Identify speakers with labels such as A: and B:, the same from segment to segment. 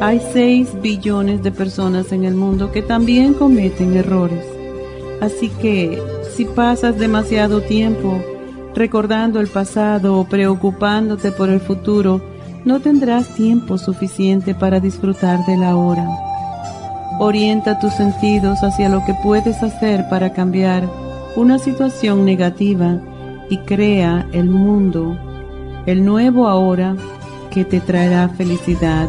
A: hay 6 billones de personas en el mundo que también cometen errores. Así que si pasas demasiado tiempo recordando el pasado o preocupándote por el futuro, no tendrás tiempo suficiente para disfrutar de la hora. Orienta tus sentidos hacia lo que puedes hacer para cambiar una situación negativa y crea el mundo, el nuevo ahora que te traerá felicidad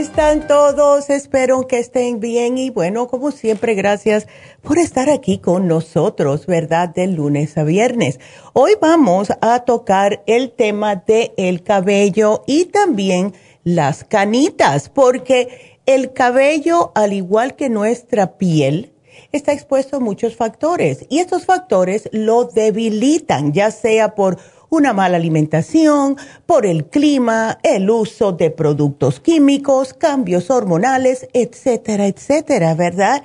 B: Están todos? Espero que estén bien y bueno, como siempre, gracias por estar aquí con nosotros, ¿verdad? De lunes a viernes. Hoy vamos a tocar el tema del el cabello y también las canitas, porque el cabello, al igual que nuestra piel, está expuesto a muchos factores y estos factores lo debilitan, ya sea por una mala alimentación, por el clima, el uso de productos químicos, cambios hormonales, etcétera, etcétera, ¿verdad?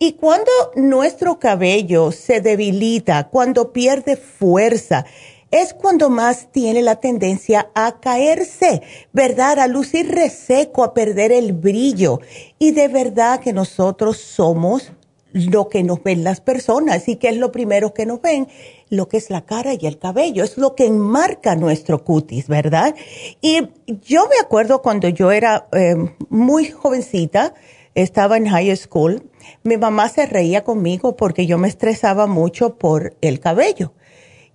B: Y cuando nuestro cabello se debilita, cuando pierde fuerza, es cuando más tiene la tendencia a caerse, ¿verdad? A lucir reseco, a perder el brillo. Y de verdad que nosotros somos lo que nos ven las personas y que es lo primero que nos ven, lo que es la cara y el cabello, es lo que enmarca nuestro cutis, ¿verdad? Y yo me acuerdo cuando yo era eh, muy jovencita, estaba en high school, mi mamá se reía conmigo porque yo me estresaba mucho por el cabello.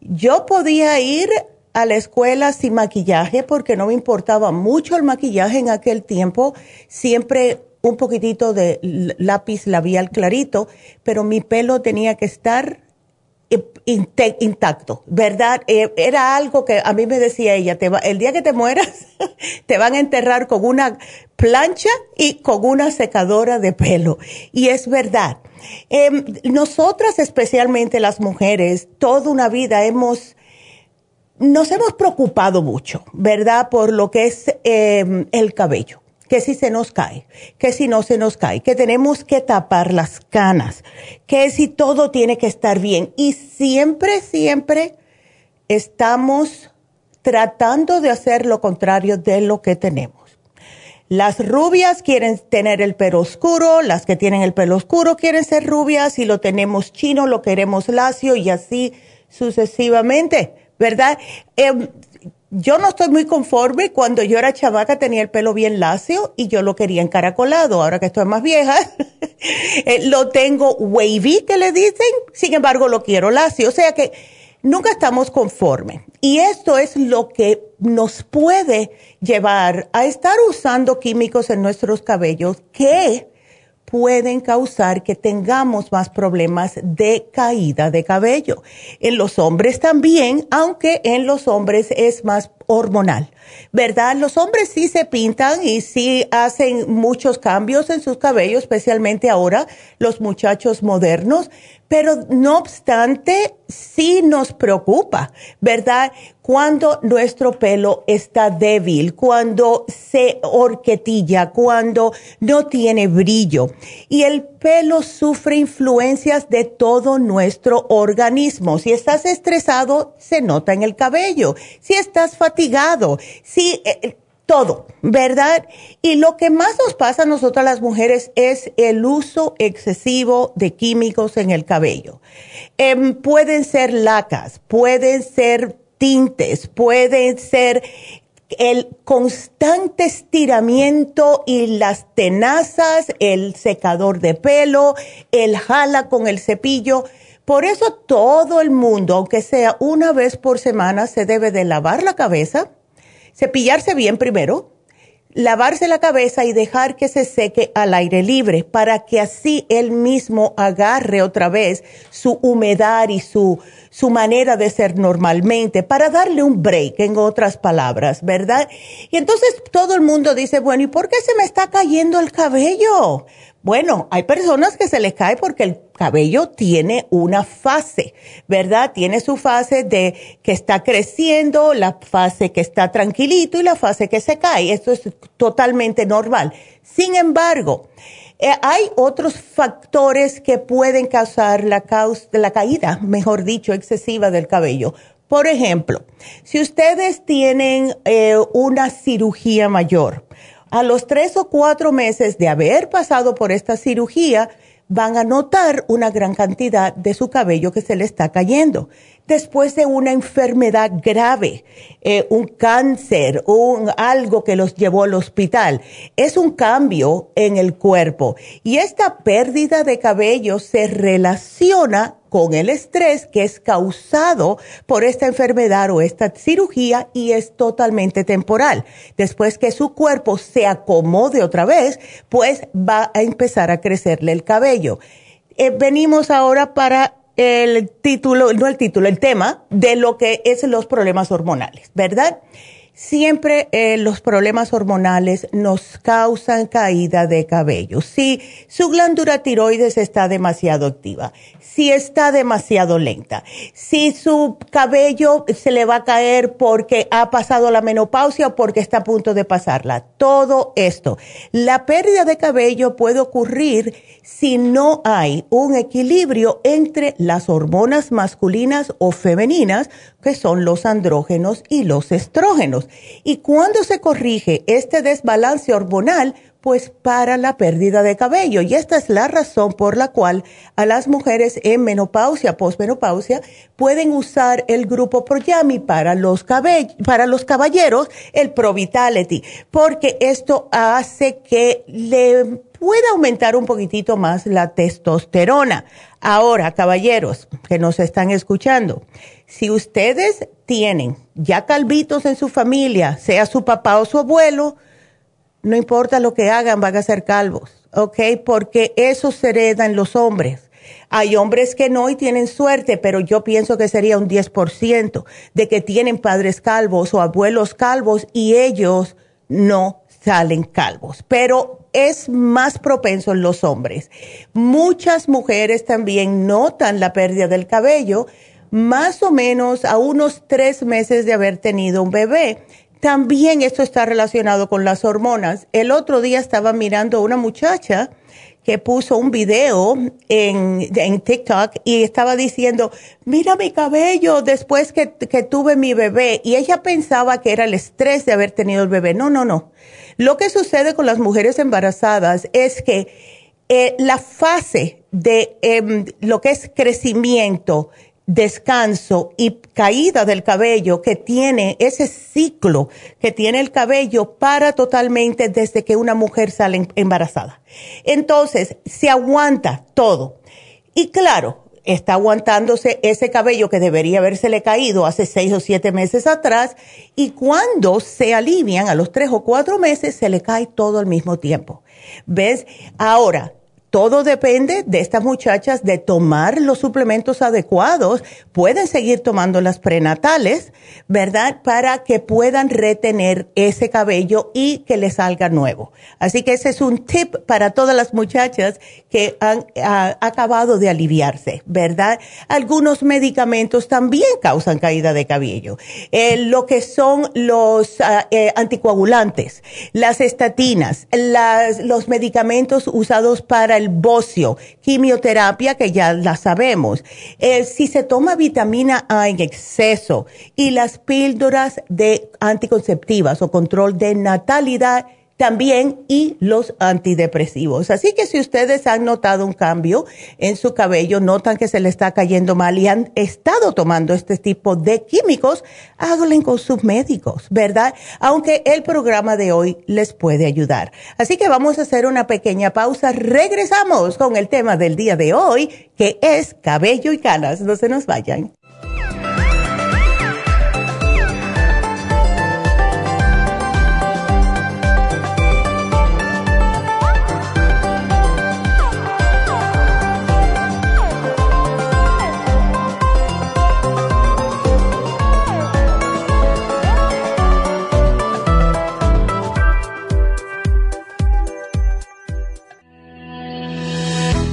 B: Yo podía ir a la escuela sin maquillaje porque no me importaba mucho el maquillaje en aquel tiempo, siempre un poquitito de lápiz labial clarito, pero mi pelo tenía que estar intacto, ¿verdad? Eh, era algo que a mí me decía ella, va, el día que te mueras, te van a enterrar con una plancha y con una secadora de pelo. Y es verdad. Em, nosotras, especialmente las mujeres, toda una vida hemos, nos hemos preocupado mucho, ¿verdad? Por lo que es em, el cabello que si se nos cae, que si no se nos cae, que tenemos que tapar las canas, que si todo tiene que estar bien. Y siempre, siempre estamos tratando de hacer lo contrario de lo que tenemos. Las rubias quieren tener el pelo oscuro, las que tienen el pelo oscuro quieren ser rubias, y lo tenemos chino lo queremos lacio y así sucesivamente, ¿verdad? Em, yo no estoy muy conforme. Cuando yo era chavaca tenía el pelo bien lacio y yo lo quería encaracolado. Ahora que estoy más vieja, eh, lo tengo wavy, que le dicen. Sin embargo, lo quiero lacio. O sea que nunca estamos conformes. Y esto es lo que nos puede llevar a estar usando químicos en nuestros cabellos que pueden causar que tengamos más problemas de caída de cabello. En los hombres también, aunque en los hombres es más hormonal, ¿verdad? Los hombres sí se pintan y sí hacen muchos cambios en sus cabellos, especialmente ahora los muchachos modernos, pero no obstante, sí nos preocupa, ¿verdad? Cuando nuestro pelo está débil, cuando se horquetilla, cuando no tiene brillo. Y el pelo sufre influencias de todo nuestro organismo. Si estás estresado, se nota en el cabello. Si estás fatigado, si eh, todo, ¿verdad? Y lo que más nos pasa a nosotras las mujeres es el uso excesivo de químicos en el cabello. Em, pueden ser lacas, pueden ser tintes, pueden ser el constante estiramiento y las tenazas, el secador de pelo, el jala con el cepillo. Por eso todo el mundo, aunque sea una vez por semana, se debe de lavar la cabeza cepillarse bien primero, lavarse la cabeza y dejar que se seque al aire libre para que así él mismo agarre otra vez su humedad y su, su manera de ser normalmente, para darle un break, en otras palabras, ¿verdad? Y entonces todo el mundo dice, bueno, ¿y por qué se me está cayendo el cabello? Bueno, hay personas que se les cae porque el cabello tiene una fase, ¿verdad? Tiene su fase de que está creciendo, la fase que está tranquilito y la fase que se cae. Esto es totalmente normal. Sin embargo, hay otros factores que pueden causar la, la caída, mejor dicho, excesiva del cabello. Por ejemplo, si ustedes tienen eh, una cirugía mayor, a los tres o cuatro meses de haber pasado por esta cirugía, van a notar una gran cantidad de su cabello que se le está cayendo. Después de una enfermedad grave, eh, un cáncer, un, algo que los llevó al hospital. Es un cambio en el cuerpo y esta pérdida de cabello se relaciona con el estrés que es causado por esta enfermedad o esta cirugía y es totalmente temporal. Después que su cuerpo se acomode otra vez, pues va a empezar a crecerle el cabello. Eh, venimos ahora para el título, no el título, el tema de lo que es los problemas hormonales, ¿verdad? Siempre eh, los problemas hormonales nos causan caída de cabello. Si su glándula tiroides está demasiado activa, si está demasiado lenta, si su cabello se le va a caer porque ha pasado la menopausia o porque está a punto de pasarla. Todo esto. La pérdida de cabello puede ocurrir si no hay un equilibrio entre las hormonas masculinas o femeninas, que son los andrógenos y los estrógenos. Y cuando se corrige este desbalance hormonal, pues para la pérdida de cabello. Y esta es la razón por la cual a las mujeres en menopausia, posmenopausia, pueden usar el grupo Proyami para los, para los caballeros, el Pro Vitality, porque esto hace que le pueda aumentar un poquitito más la testosterona. Ahora, caballeros que nos están escuchando, si ustedes tienen ya calvitos en su familia, sea su papá o su abuelo, no importa lo que hagan, van a ser calvos, ¿ok? Porque eso se hereda en los hombres. Hay hombres que no y tienen suerte, pero yo pienso que sería un 10% de que tienen padres calvos o abuelos calvos y ellos no salen calvos. Pero es más propenso en los hombres. Muchas mujeres también notan la pérdida del cabello más o menos a unos tres meses de haber tenido un bebé también esto está relacionado con las hormonas. El otro día estaba mirando a una muchacha que puso un video en, en, TikTok y estaba diciendo, mira mi cabello después que, que, tuve mi bebé. Y ella pensaba que era el estrés de haber tenido el bebé. No, no, no. Lo que sucede con las mujeres embarazadas es que eh, la fase de em, lo que es crecimiento, descanso y caída del cabello que tiene ese ciclo que tiene el cabello para totalmente desde que una mujer sale em, embarazada. Entonces, se aguanta todo. Y claro, está aguantándose ese cabello que debería habérsele caído hace seis o siete meses atrás y cuando se alivian a los tres o cuatro meses se le cae todo al mismo tiempo. ¿Ves? Ahora, todo depende de estas muchachas de tomar los suplementos adecuados. Pueden seguir tomando las prenatales, ¿verdad? Para que puedan retener ese cabello y que le salga nuevo. Así que ese es un tip para todas las muchachas que han acabado de aliviarse, ¿verdad? Algunos medicamentos también causan caída de cabello. Eh, lo que son los ah, eh, anticoagulantes, las estatinas, los medicamentos usados para el bocio, quimioterapia que ya la sabemos. Eh, si se toma vitamina A en exceso y las píldoras de anticonceptivas o control de natalidad, también y los antidepresivos. Así que si ustedes han notado un cambio en su cabello, notan que se le está cayendo mal y han estado tomando este tipo de químicos, háganlo con sus médicos, ¿verdad? Aunque el programa de hoy les puede ayudar. Así que vamos a hacer una pequeña pausa. Regresamos con el tema del día de hoy, que es cabello y canas. No se nos vayan.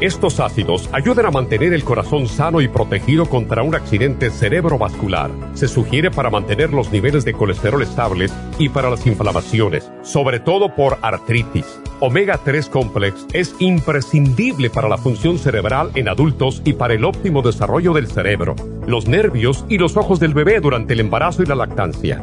C: Estos ácidos ayudan a mantener el corazón sano y protegido contra un accidente cerebrovascular. Se sugiere para mantener los niveles de colesterol estables y para las inflamaciones, sobre todo por artritis. Omega 3 Complex es imprescindible para la función cerebral en adultos y para el óptimo desarrollo del cerebro, los nervios y los ojos del bebé durante el embarazo y la lactancia.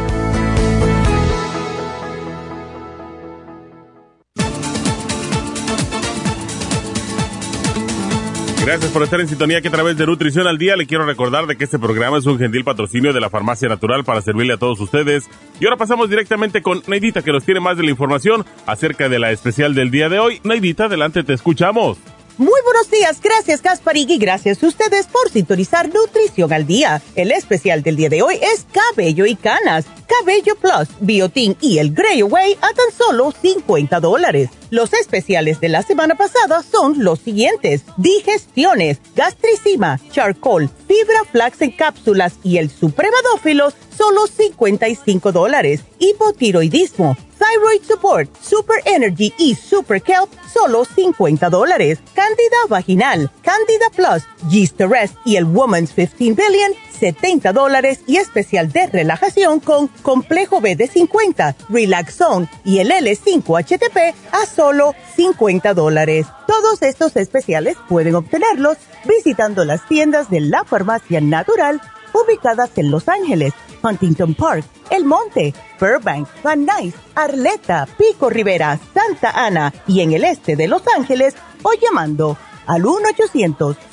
D: Gracias por estar en sintonía que a través de Nutrición al Día le quiero recordar de que este programa es un gentil patrocinio de la Farmacia Natural para servirle a todos ustedes. Y ahora pasamos directamente con Neidita que nos tiene más de la información acerca de la especial del día de hoy. Neidita, adelante, te escuchamos.
E: Muy buenos días, gracias Gasparig y gracias a ustedes por sintonizar Nutrición al Día. El especial del día de hoy es Cabello y Canas, Cabello Plus, Biotin y el Grey Away a tan solo 50 dólares. Los especiales de la semana pasada son los siguientes. Digestiones, gastricima, charcoal, fibra flax en cápsulas y el supremadófilos, solo 55 dólares. Hipotiroidismo, thyroid support, super energy y super kelp, solo 50 dólares. Candida vaginal, Candida Plus, Yeast Rest y el Woman's 15 Billion, 70 dólares y especial de relajación con complejo B de 50, Relaxone y el L5-HTP a solo 50 dólares. Todos estos especiales pueden obtenerlos visitando las tiendas de la farmacia natural ubicadas en Los Ángeles, Huntington Park, El Monte, Burbank, Van Nuys, Arleta, Pico Rivera, Santa Ana y en el este de Los Ángeles o llamando al 1 800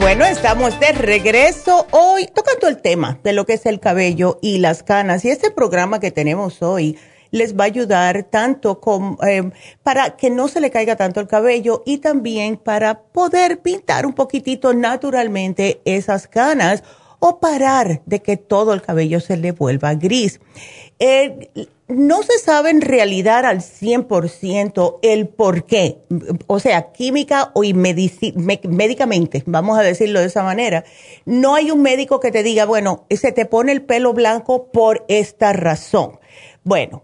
B: Bueno, estamos de regreso hoy tocando el tema de lo que es el cabello y las canas. Y este programa que tenemos hoy les va a ayudar tanto con, eh, para que no se le caiga tanto el cabello y también para poder pintar un poquitito naturalmente esas canas o parar de que todo el cabello se le vuelva gris. Eh, no se sabe en realidad al 100% el por qué, o sea, química o médicamente, vamos a decirlo de esa manera. No hay un médico que te diga, bueno, se te pone el pelo blanco por esta razón. Bueno,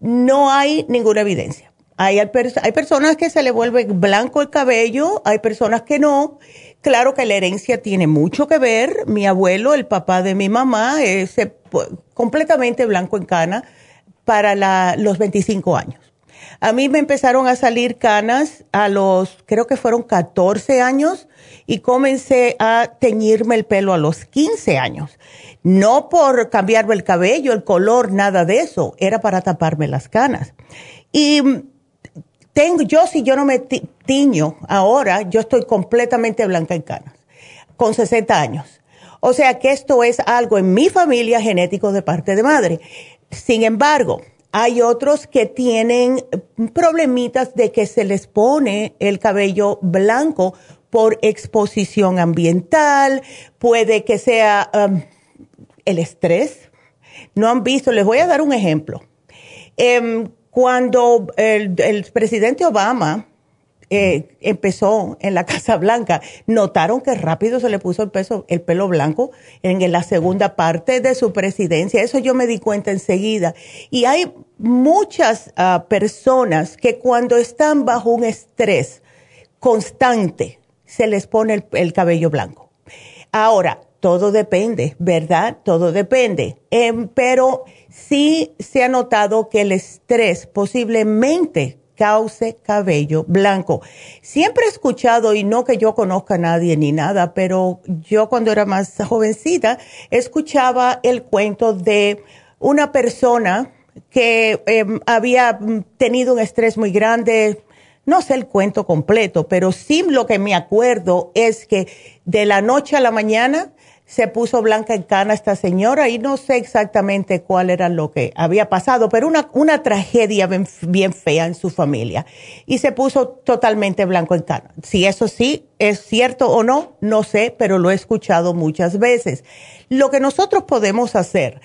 B: no hay ninguna evidencia. Hay, hay personas que se le vuelve blanco el cabello, hay personas que no. Claro que la herencia tiene mucho que ver. Mi abuelo, el papá de mi mamá, es completamente blanco en cana para la, los 25 años. A mí me empezaron a salir canas a los, creo que fueron 14 años y comencé a teñirme el pelo a los 15 años. No por cambiarme el cabello, el color, nada de eso, era para taparme las canas. Y tengo, yo si yo no me tiño ahora, yo estoy completamente blanca en canas, con 60 años. O sea que esto es algo en mi familia genético de parte de madre. Sin embargo, hay otros que tienen problemitas de que se les pone el cabello blanco por exposición ambiental, puede que sea um, el estrés. No han visto, les voy a dar un ejemplo. Em, cuando el, presidente Obama eh, empezó en la Casa Blanca, notaron que rápido se le puso el, peso, el pelo blanco en la segunda parte de su presidencia. Eso yo me di cuenta enseguida. Y hay muchas ah, personas que cuando están bajo un estrés constante, se les pone el cabello blanco. Ahora, todo depende, ¿verdad? Todo depende. Em, pero sí se ha notado que el estrés posiblemente cause cabello blanco. Siempre he escuchado, y no que yo conozca a nadie ni nada, pero yo cuando era más jovencita escuchaba el cuento de una persona que em, había tenido un estrés muy grande, no sé el cuento completo, pero sí lo que me acuerdo es que de la noche a la mañana se puso blanca en cana esta señora y no sé exactamente cuál era lo que había pasado, pero una, una tragedia bien, fea en su familia. Y se puso totalmente blanco en cana. Si eso sí es cierto o no, no sé, pero lo he escuchado muchas veces. Lo que nosotros podemos hacer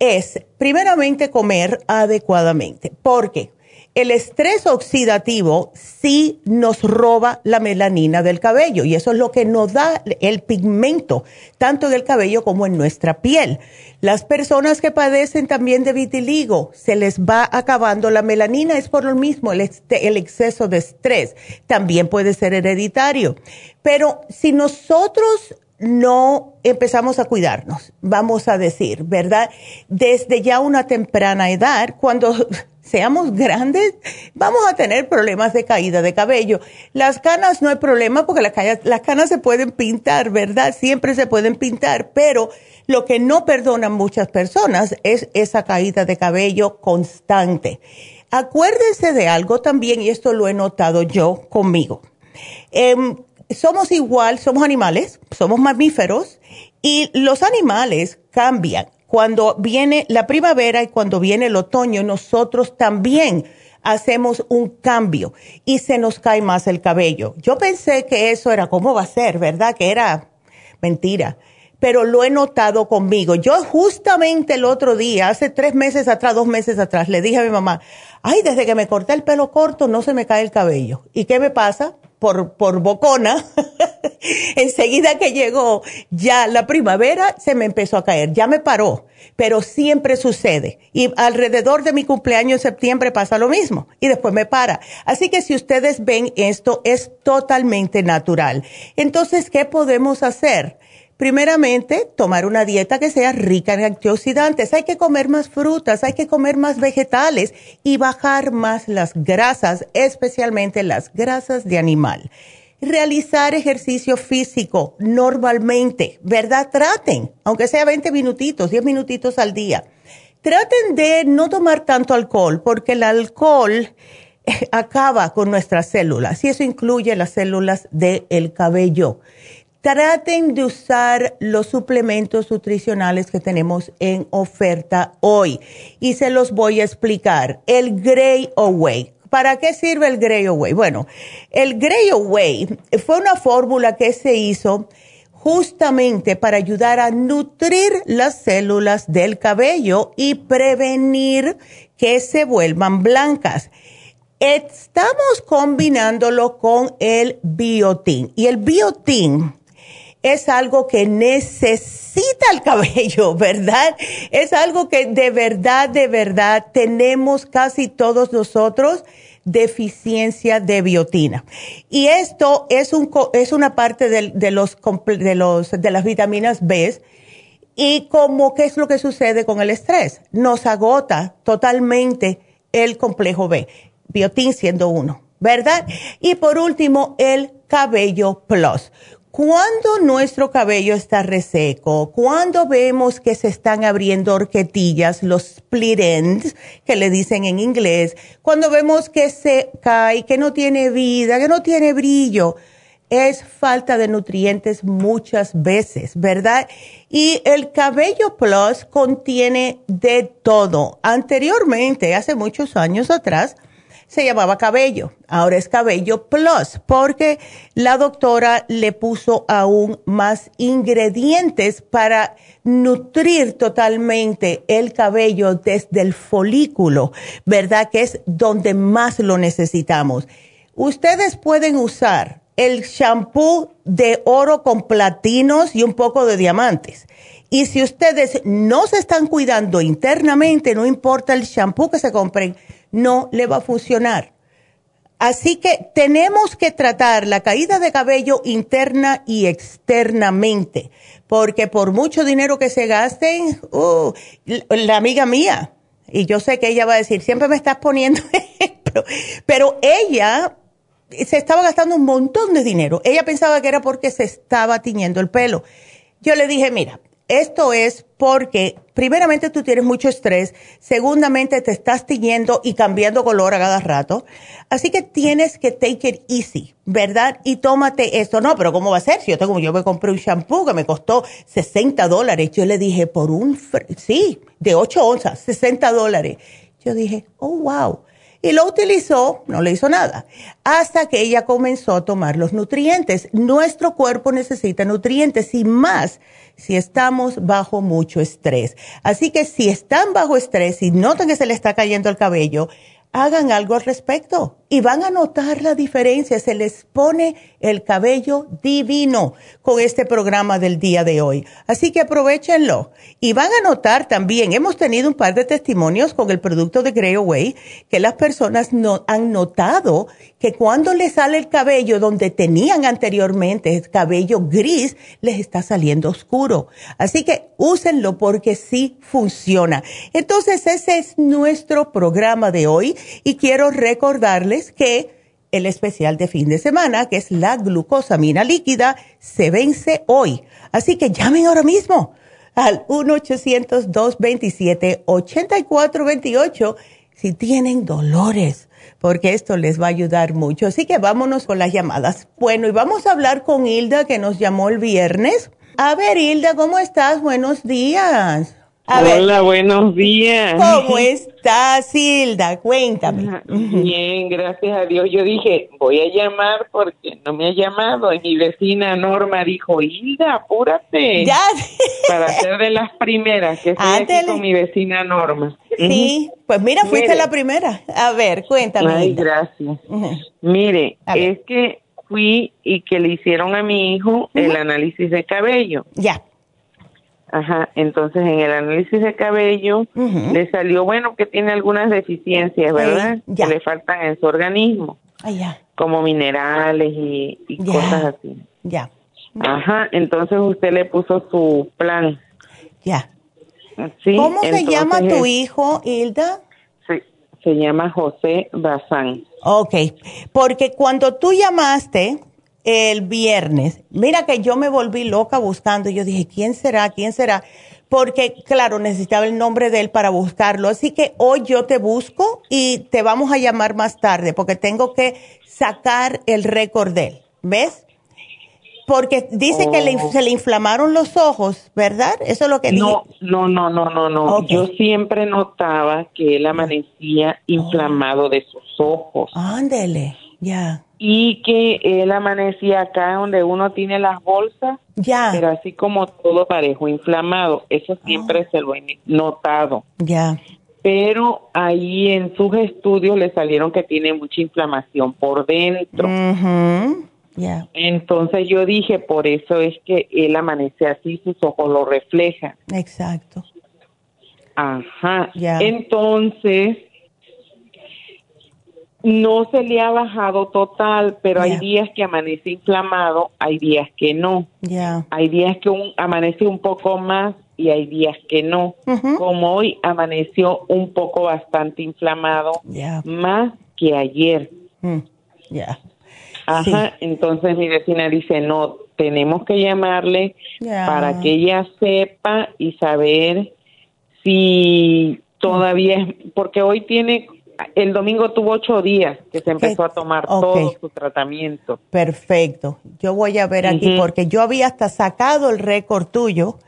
B: es, primeramente, comer adecuadamente. porque el estrés oxidativo sí nos roba la melanina del cabello y eso es lo que nos da el pigmento, tanto del cabello como en nuestra piel. Las personas que padecen también de vitiligo, se les va acabando la melanina, es por lo mismo el, el exceso de estrés. También puede ser hereditario. Pero si nosotros no empezamos a cuidarnos, vamos a decir, ¿verdad? Desde ya una temprana edad, cuando seamos grandes, vamos a tener problemas de caída de cabello. Las canas no hay problema porque las canas, las canas se pueden pintar, ¿verdad? Siempre se pueden pintar, pero lo que no perdonan muchas personas es esa caída de cabello constante. Acuérdense de algo también, y esto lo he notado yo conmigo. Em, somos igual, somos animales, somos mamíferos, y los animales cambian cuando viene la primavera y cuando viene el otoño, nosotros también hacemos un cambio y se nos cae más el cabello. Yo pensé que eso era, ¿cómo va a ser? ¿Verdad? Que era mentira. Pero lo he notado conmigo. Yo justamente el otro día, hace tres meses atrás, dos meses atrás, le dije a mi mamá, ay, desde que me corté el pelo corto no se me cae el cabello. ¿Y qué me pasa? por, por bocona, enseguida que llegó ya la primavera, se me empezó a caer, ya me paró, pero siempre sucede. Y alrededor de mi cumpleaños en septiembre pasa lo mismo y después me para. Así que si ustedes ven esto, es totalmente natural. Entonces, ¿qué podemos hacer? Primeramente, tomar una dieta que sea rica en antioxidantes. Hay que comer más frutas, hay que comer más vegetales y bajar más las grasas, especialmente las grasas de animal. Realizar ejercicio físico normalmente, ¿verdad? Traten, aunque sea 20 minutitos, 10 minutitos al día. Traten de no tomar tanto alcohol, porque el alcohol eh, acaba con nuestras células y eso incluye las células del cabello traten de usar los suplementos nutricionales que tenemos en oferta hoy. Y se los voy a explicar. El Grey Away. ¿Para qué sirve el Grey Away? Bueno, el Grey Away fue una fórmula que se hizo justamente para ayudar a nutrir las células del cabello y prevenir que se vuelvan blancas. Estamos combinándolo con el biotin y el biotin es algo que necesita el cabello, ¿verdad? Es algo que de verdad, de verdad tenemos casi todos nosotros deficiencia de biotina. Y esto es, un, es una parte de, los, de, los, de las vitaminas B. Y como, ¿qué es lo que sucede con el estrés? Nos agota totalmente el complejo B, biotin siendo uno, ¿verdad? Y por último, el cabello plus. Cuando nuestro cabello está reseco, cuando vemos que se están abriendo horquetillas, los split ends, que le dicen en inglés, cuando vemos que se cae, que no tiene vida, que no tiene brillo, es falta de nutrientes muchas veces, ¿verdad? Y el cabello plus contiene de todo. Anteriormente, hace muchos años atrás, se llamaba cabello, ahora es cabello plus, porque la doctora le puso aún más ingredientes para nutrir totalmente el cabello desde el folículo, ¿verdad? Que es donde más lo necesitamos. Ustedes pueden usar el shampoo de oro con platinos y un poco de diamantes. Y si ustedes no se están cuidando internamente, no importa el shampoo que se compren, no le va a funcionar. Así que tenemos que tratar la caída de cabello interna y externamente, porque por mucho dinero que se gasten, uh, la amiga mía, y yo sé que ella va a decir, siempre me estás poniendo ejemplo, pero ella se estaba gastando un montón de dinero. Ella pensaba que era porque se estaba tiñendo el pelo. Yo le dije, mira, esto es porque, primeramente, tú tienes mucho estrés, segundamente, te estás tiñendo y cambiando color a cada rato. Así que tienes que take it easy, ¿verdad? Y tómate esto. No, pero ¿cómo va a ser? Si yo tengo, yo me compré un shampoo que me costó 60 dólares. Yo le dije, por un, sí, de 8 onzas, 60 dólares. Yo dije, oh, wow y lo utilizó, no le hizo nada, hasta que ella comenzó a tomar los nutrientes. Nuestro cuerpo necesita nutrientes y más si estamos bajo mucho estrés. Así que si están bajo estrés y notan que se le está cayendo el cabello, hagan algo al respecto y van a notar la diferencia. Se les pone el cabello divino con este programa del día de hoy. Así que aprovechenlo. Y van a notar también, hemos tenido un par de testimonios con el producto de Grey Away, que las personas no, han notado que cuando les sale el cabello donde tenían anteriormente el cabello gris, les está saliendo oscuro. Así que úsenlo porque sí funciona. Entonces ese es nuestro programa de hoy y quiero recordarles que el especial de fin de semana, que es la glucosamina líquida, se vence hoy. Así que llamen ahora mismo al 1-800-227-8428 si tienen dolores, porque esto les va a ayudar mucho. Así que vámonos con las llamadas. Bueno, y vamos a hablar con Hilda, que nos llamó el viernes. A ver, Hilda, ¿cómo estás? Buenos días.
F: Hola, buenos días.
B: ¿Cómo estás, Hilda? Cuéntame.
F: Bien, gracias a Dios. Yo dije, voy a llamar porque no me ha llamado. Y mi vecina Norma dijo, Hilda, apúrate.
B: Ya.
F: Para ser de las primeras que estoy aquí con mi vecina Norma.
B: Sí, pues mira, fuiste la primera. A ver, cuéntame.
F: Ay, gracias. Mire, es que fui y que le hicieron a mi hijo el análisis de cabello.
B: Ya.
F: Ajá, entonces en el análisis de cabello le salió, bueno, que tiene algunas deficiencias, ¿verdad? que le faltan en su organismo.
B: ya.
F: Como minerales y, cosas así.
B: Ya.
F: Ajá, entonces usted le puso su plan.
B: Ya. ¿Cómo se llama tu hijo, Hilda?
F: Sí, se llama José Bazán.
B: Ok, porque cuando tú llamaste, el viernes. Mira que yo me volví loca buscando. Yo dije, ¿quién será? ¿Quién será? Porque, claro, necesitaba el nombre de él para buscarlo. Así que hoy yo te busco y te vamos a llamar más tarde porque tengo que sacar el récord de él. ¿Ves? Porque dice que le, se le inflamaron los ojos, ¿verdad? Eso es lo que
F: No, no, no, no, no, no. Yo siempre notaba que él amanecía inflamado de sus ojos.
B: Ándele, ya
F: y que él amanecía acá donde uno tiene las bolsas,
B: ya.
F: pero así como todo parejo, inflamado, eso siempre ah. se lo he notado.
B: Ya.
F: Pero ahí en sus estudios le salieron que tiene mucha inflamación por dentro.
B: Ya.
F: Entonces yo dije, por eso es que él amanece así, sus ojos lo reflejan.
B: Exacto.
F: Ajá. Entonces, no se le ha bajado total, pero hay días que amanece inflamado, hay días que no. Hay días que un, amanece un poco más y hay días que no. Como hoy amaneció un poco bastante inflamado, más que ayer.
B: Mm.
F: Ajá, entonces mi vecina dice, no, tenemos que llamarle para que ella sepa y saber si todavía, porque hoy tiene el domingo tuvo ocho días que se empezó a tomar todo su tratamiento.
B: Perfecto. Yo voy a ver aquí porque yo había hasta sacado el récord tuyo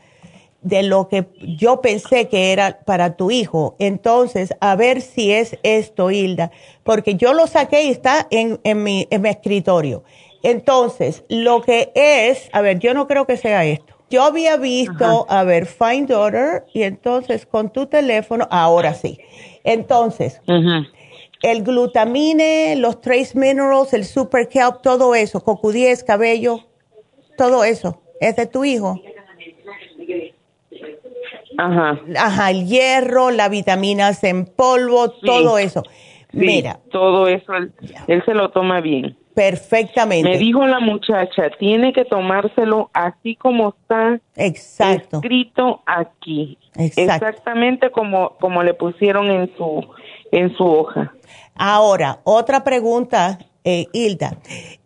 B: de lo que yo pensé que era para tu hijo. Entonces, a ver si es esto, Hilda, porque yo lo saqué y está en, en, mi, en mi escritorio. Entonces, lo que es, a ver, yo no creo que sea esto. Yo había visto, a ver, Find Order, y entonces con tu teléfono, ahora sí. Entonces, el glutamine, los trace minerals, el super kelp, todo eso, CoQ10, cabello, todo eso, ¿es de tu hijo?
F: Ajá.
B: Ajá, el hierro, las vitaminas en polvo, todo eso.
F: Mira. Todo eso, él, se lo toma bien.
B: Perfectamente.
F: Me dijo la muchacha, tiene que tomárselo así como está
B: Exacto.
F: escrito aquí. Exactamente como, como le pusieron en su, en su hoja.
B: Ahora, otra pregunta, eh, Hilda.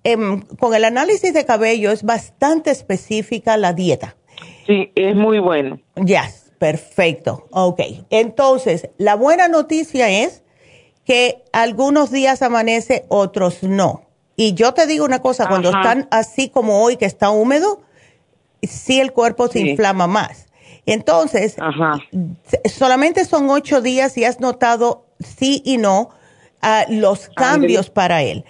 B: Em, con el análisis de cabello es bastante específica la dieta.
F: Sí, es muy bueno.
B: Ya, perfecto. Ok. Entonces, la buena noticia es que algunos días amanece, otros no. Y yo te digo una cosa, cuando están así como hoy, que está húmedo, sí el cuerpo se inflama más. Entonces, solamente son ocho días y has notado sí y no ah, los cambios para él.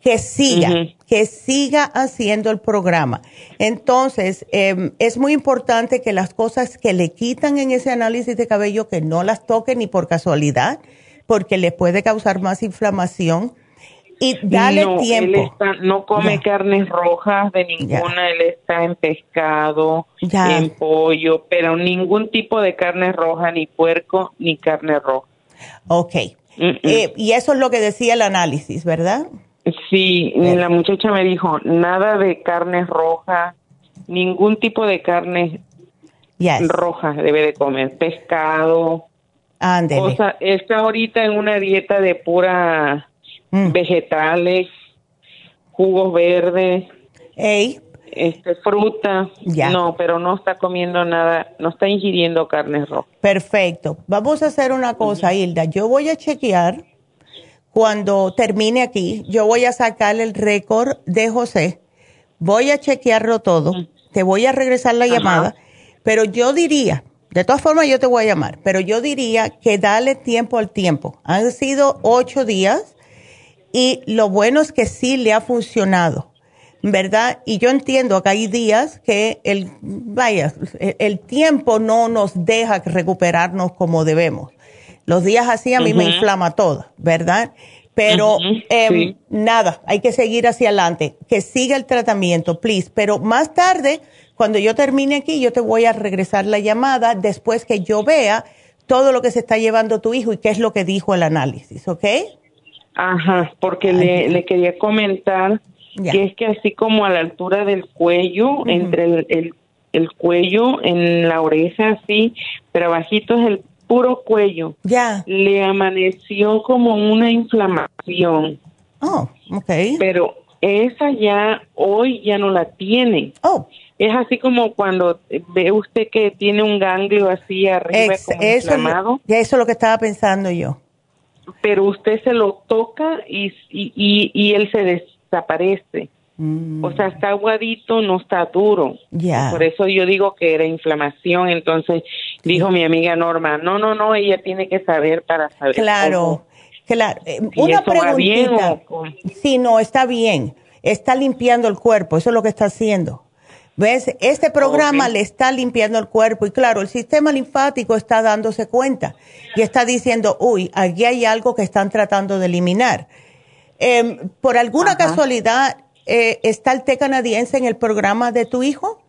B: Que siga, que siga haciendo el programa. Entonces, em, es muy importante que las cosas que le quitan en ese análisis de cabello, que no las toque ni por casualidad, porque le puede causar más inflamación y dale tiempo.
F: no come carnes rojas de ninguna, él está en pescado, en pollo, pero ningún tipo de carne roja, ni puerco, ni carne roja.
B: Ok. Eh, y eso es lo que decía el análisis, ¿verdad?
F: Sí, la muchacha me dijo, nada de carnes rojas, ningún tipo de carne roja debe de comer, pescado.
B: Ándele.
F: está ahorita en una dieta de pura Mm. vegetales, jugos verdes, este fruta. No, pero no está comiendo nada, no está ingiriendo carne roja.
B: Perfecto. Vamos a hacer una cosa, Hilda. Yo voy a chequear cuando termine aquí, yo voy a sacar el récord de José. Voy a chequearlo todo. Te voy a regresar la llamada, pero yo diría, de todas formas yo te voy a llamar, pero yo diría que dale tiempo al tiempo. Han sido ocho días y lo bueno es que sí le ha funcionado, ¿verdad? Y yo entiendo que hay días que el, vaya, el tiempo no nos deja recuperarnos como debemos. Los días así a mí me inflama todo, ¿verdad? Pero em, nada, hay que seguir hacia adelante, que siga el tratamiento, please. Pero más tarde, cuando yo termine aquí, yo te voy a regresar la llamada después que yo vea todo lo que se está llevando tu hijo y qué es lo que dijo el análisis, ¿ok?
F: Ajá, porque le, le, quería comentar que es que así como a la altura del cuello, entre el, el, cuello, en la oreja así, pero bajito es el puro cuello.
B: Ya.
F: Le amaneció como una inflamación.
B: Oh, ok.
F: Pero esa ya hoy ya no la tiene.
B: Oh.
F: Es así como cuando ve usted que tiene un ganglio así arriba como inflamado.
B: Ya eso es lo que estaba pensando yo
F: pero usted se lo toca y, y, y, él se desaparece. Mm. O sea, está aguadito, no está duro. Por eso yo digo que era inflamación. Entonces dijo mi amiga Norma, no, no, no, ella tiene que saber para saber.
B: Claro, claro. Eh, una preguntita. Si no, está bien. Está limpiando el cuerpo, eso es lo que está haciendo. ¿Ves? Este programa le está limpiando el cuerpo y claro, el sistema linfático está dándose cuenta y está diciendo, uy, aquí hay algo que están tratando de eliminar. Em, ¿Por alguna casualidad eh, está el té canadiense en el programa de tu hijo?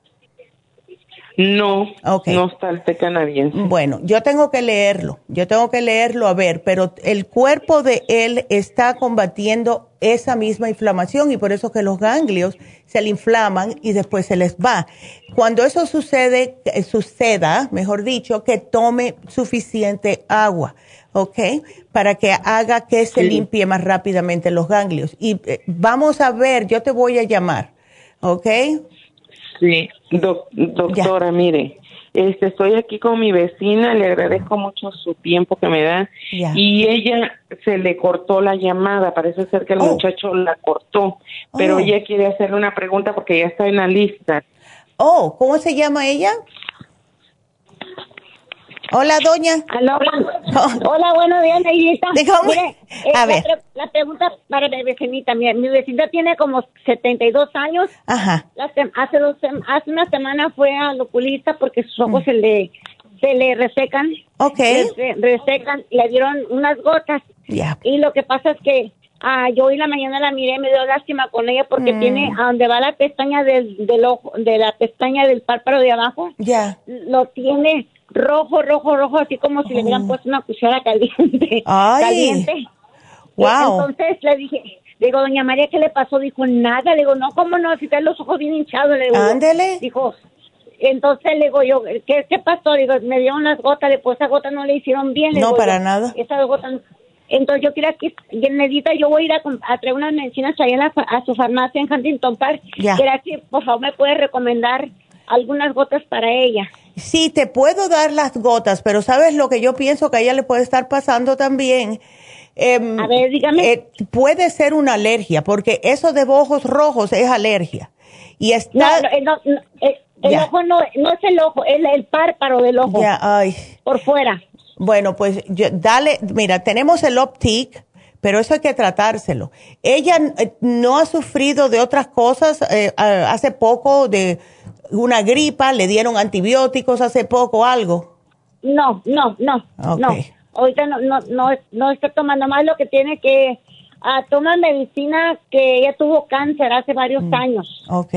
F: No, no está el té canadiense.
B: Bueno, yo tengo que leerlo, yo tengo que leerlo a ver, pero el cuerpo de él está combatiendo esa misma inflamación y por eso que los ganglios se le inflaman y después se les va. Cuando eso sucede, eh, suceda, mejor dicho, que tome suficiente agua, ¿ok? Para que haga que se limpie más rápidamente los ganglios. Y eh, vamos a ver, yo te voy a llamar, ¿ok?
F: Sí, doctora, mire, este, estoy aquí con mi vecina, le agradezco mucho su tiempo que me da y ella se le cortó la llamada, parece ser que el oh. muchacho la cortó, pero oh. ella quiere hacerle una pregunta porque ya está en la lista.
B: Oh, ¿cómo se llama ella? Hola, doña.
G: Hola, Hola buenos días, Neidita.
B: Mire, eh, a ver.
G: La, pregunta para mi vecinita. Mi, mi vecina tiene como 72 años.
B: Ajá.
G: hace, dos, hace una semana fue al oculista porque sus ojos mm. se le se le resecan.
B: Ok.
G: Se resecan, le dieron unas gotas.
B: Ya.
G: Y lo que pasa es que ah, yo hoy la mañana la miré, me dio lástima con ella porque mm. tiene, a donde va la pestaña del, del ojo, de la pestaña del párpado de abajo.
B: Ya.
G: Lo tiene rojo, rojo, rojo, así como si le hubieran puesto una cuchara caliente. Ay. Caliente. Wow. Entonces le dije, digo, doña María, ¿qué le pasó? Dijo, nada. Le digo, no, ¿cómo no? Si te los ojos bien hinchados. Le digo,
B: Ándele.
G: Dijo, entonces le digo yo, ¿qué, qué pasó? Digo, me dieron las gotas, después esas gotas no le hicieron bien.
B: no, para nada.
G: Esas gotas entonces yo quiero que, Nedita, yo voy a ir a, traer unas medicinas ahí a su farmacia en Huntington Park. Ya. que por favor me puede recomendar algunas gotas para ella.
B: Sí, te puedo dar las gotas, pero ¿sabes lo que yo pienso que a ella le puede estar pasando también?
G: Em, a ver, dígame.
B: Eh, puede ser una alergia, porque eso de ojos rojos es alergia. Y está...
G: No, eh, el ojo no, no es el ojo, es el párpado del ojo. Ya, ay. Por fuera.
B: Bueno, pues dale, mira, tenemos el Optic, pero eso hay que tratárselo. Ella eh, no ha sufrido de otras cosas eh, hace poco, de una gripa, le dieron antibióticos hace poco, algo.
G: No, no, no, no. Ahorita no, no, no, no está tomando más lo que tiene que ah, tomar medicina que ella tuvo cáncer hace varios mm. años.
B: Ok.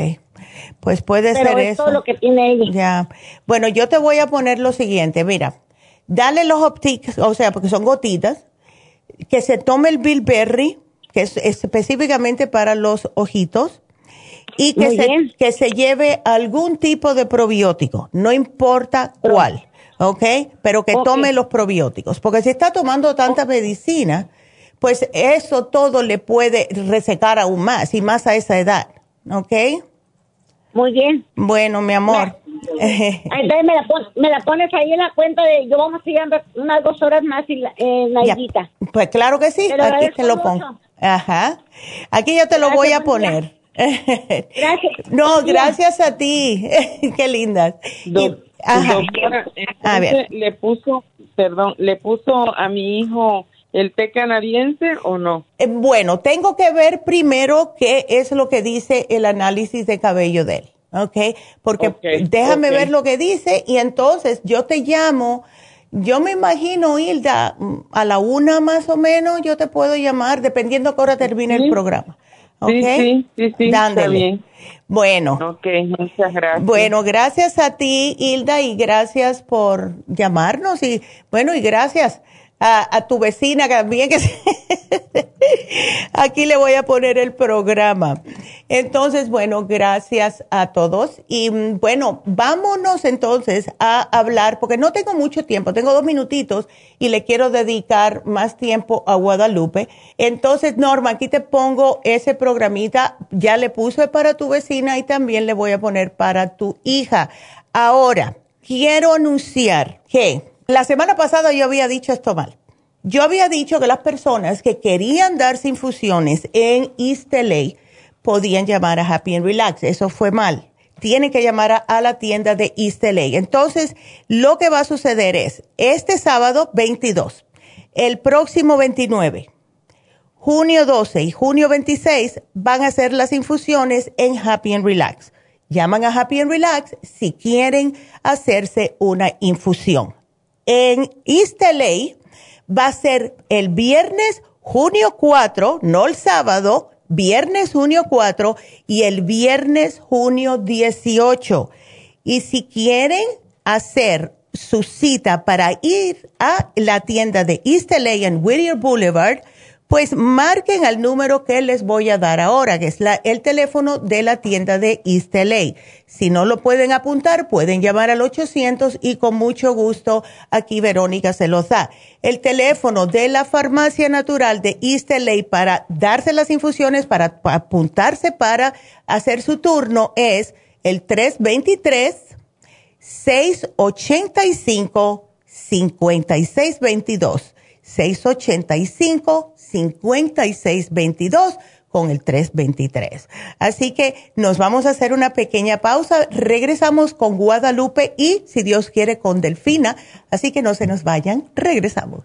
B: Pues puede ser es
G: eso. todo lo que tiene ella.
B: Ya. Bueno, yo te voy a poner lo siguiente, mira Dale los optics, o sea, porque son gotitas, que se tome el bilberry, que es específicamente para los ojitos, y que se, que se lleve algún tipo de probiótico, no importa cuál, ¿ok? Pero que tome los probióticos, porque si está tomando tanta medicina, pues eso todo le puede resecar aún más, y más a esa edad, ¿ok?
G: Muy bien.
B: Bueno, mi amor.
G: Entonces me la, me la, pones ahí en la cuenta de yo vamos a ir unas dos horas más y la, eh,
B: Pues claro que sí, aquí te lo pongo. Ajá. Aquí yo te lo voy a poner.
G: Gracias.
B: no, gracias a ti. Qué linda.
F: ajá. a ver. le puso, perdón, le puso a mi hijo el té canadiense o no?
B: Eh, bueno, tengo que ver primero qué es lo que dice el análisis de cabello de él. ¿Ok? Porque déjame ver lo que dice y entonces yo te llamo. Yo me imagino, Hilda, a la una más o menos yo te puedo llamar, dependiendo a qué hora termine el programa. ¿Ok?
F: Sí, sí, sí, Está bien.
B: Bueno.
F: Ok, muchas gracias.
B: Bueno, gracias a ti, Hilda, y gracias por llamarnos. Y bueno, y gracias a, tu vecina también, que aquí le voy a poner el programa. Entonces, bueno, gracias a todos. Y mm, bueno, vámonos entonces a hablar, porque no tengo mucho tiempo, tengo dos minutitos y le quiero dedicar más tiempo a Guadalupe. Entonces, Norma, aquí te pongo ese programita, ya le puse para tu vecina y también le voy a poner para tu hija. Ahora, quiero anunciar que la semana pasada yo había dicho esto mal. Yo había dicho que las personas que querían darse infusiones en East podían llamar a Happy and Relax. Eso fue mal. Tienen que llamar a, la tienda de East LA. Entonces, lo que va a suceder es, este sábado 22, el próximo 29, junio 12 y junio 26 van a hacer las infusiones en Happy and Relax. Llaman a Happy and Relax si quieren hacerse una infusión en East LA va a ser el viernes junio 4, no el sábado, viernes junio 4 y el viernes junio 18. Y si quieren hacer su cita para ir a la tienda de East LA en Whittier Boulevard, pues marquen al número que les voy a dar ahora, que es la, el teléfono de la tienda de East LA. Si no lo pueden apuntar, pueden llamar al 800 y con mucho gusto aquí Verónica se los da. El teléfono de la farmacia natural de East LA para darse las infusiones, para apuntarse para hacer su turno es el 323 685 5622 685 5622 con el 323. Así que nos vamos a hacer una pequeña pausa. Regresamos con Guadalupe y, si Dios quiere, con Delfina. Así que no se nos vayan. Regresamos.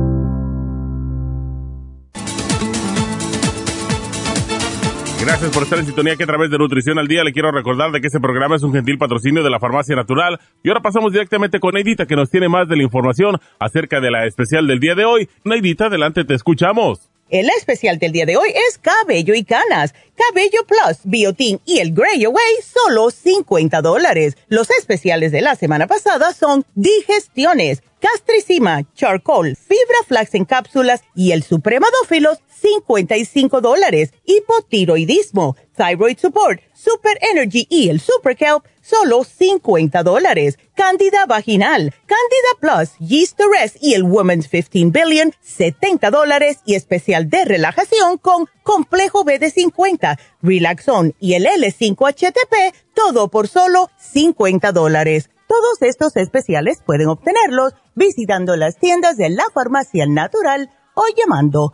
D: Gracias por estar en sintonía que a través de Nutrición al Día le quiero recordar de que este programa es un gentil patrocinio de la Farmacia Natural. Y ahora pasamos directamente con Neidita que nos tiene más de la información acerca de la especial del día de hoy. Neidita, adelante, te escuchamos.
B: El especial del día de hoy es Cabello y Canas, Cabello Plus, Biotin y el Grey Away, solo 50 dólares. Los especiales de la semana pasada son Digestiones, Gastricima, Charcoal, Fibra Flax en cápsulas y el Supremadófilos, 55 dólares. Hipotiroidismo, Thyroid Support, Super Energy y el Super Kelp, solo 50 dólares. Candida Vaginal, Candida Plus, Yeast Rest y el Women's 15 Billion, 70 dólares. Y especial de relajación con Complejo B de 50, Relaxon y el L5HTP, todo por solo 50 dólares. Todos estos especiales pueden obtenerlos visitando las tiendas de la farmacia natural o llamando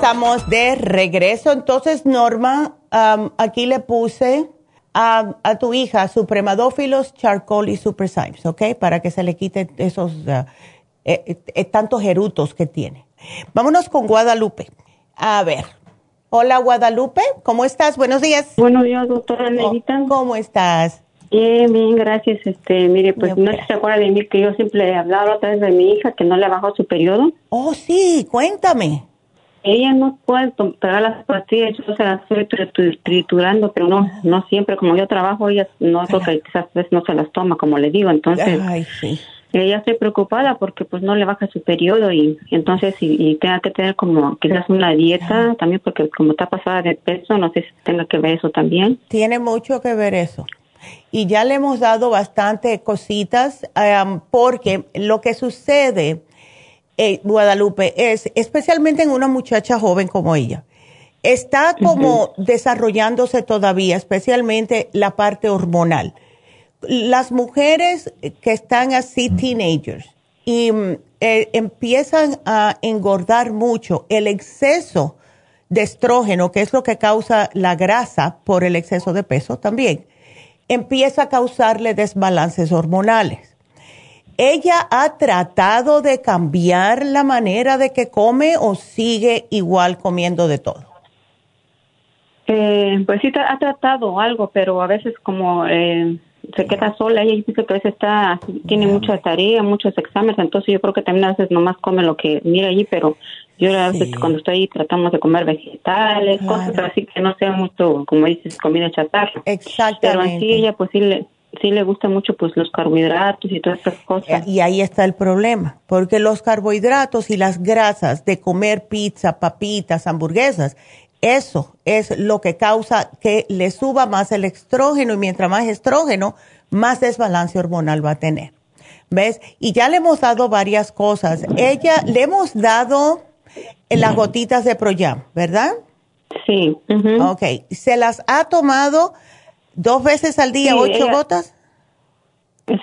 B: Estamos de regreso. Entonces, Norma, aquí le puse a, tu hija supremadófilos, charcoal y super Symes, ¿ok? Para que se le quiten esos uh, eh, eh, tantos erutos que tiene. Vámonos con Guadalupe. A ver. Hola, Guadalupe. ¿Cómo estás? Buenos días.
H: Buenos días, doctora Nerita.
B: ¿Cómo estás?
H: Bien, bien, gracias. Este, mire, pues no se acuerda de mí que yo siempre he hablado a través de mi hija que no le bajó su periodo.
B: Oh, sí, cuéntame
H: ella no puede pegar las pastillas, yo se las estoy triturando, pero no no siempre, como yo trabajo, ella no creo que quizás veces no se las toma, como le digo, entonces ella estoy preocupada porque pues no le baja su periodo y, entonces y, tenga que tener como quizás una dieta también porque como está pasada de peso, no sé si tenga que ver eso también.
B: Tiene mucho que ver eso. Y ya le hemos dado bastante cositas porque lo que sucede eh, Guadalupe, es especialmente en una muchacha joven como ella. Está como desarrollándose todavía, especialmente la parte hormonal. Las mujeres que están así teenagers y mm, eh, empiezan a engordar mucho, el exceso de estrógeno, que es lo que causa la grasa por el exceso de peso también, empieza a causarle desbalances hormonales. ¿Ella ha tratado de cambiar la manera de que come o sigue igual comiendo de todo?
H: Eh, pues sí, ha tratado algo, pero a veces como eh, se queda sola, ella dice que a veces está, tiene mucha tarea, muchos exámenes, entonces yo creo que también a veces nomás come lo que mira allí, pero yo a veces cuando estoy ahí tratamos de comer vegetales, cosas así que no sea mucho, como dices, comida chatarra.
B: Exactamente.
H: Pero así ella pues sí le, sí le gusta mucho pues los carbohidratos y todas estas cosas.
B: Y ahí está el problema, porque los carbohidratos y las grasas de comer pizza, papitas, hamburguesas, Eso es lo que causa que le suba más el estrógeno y mientras más estrógeno, más desbalance hormonal va a tener. ¿Ves? Y ya le hemos dado varias cosas. Ella, le hemos dado las gotitas de Proyam, ¿verdad?
H: Sí.
B: Ok. ¿Se las ha tomado dos veces al día, ocho gotas?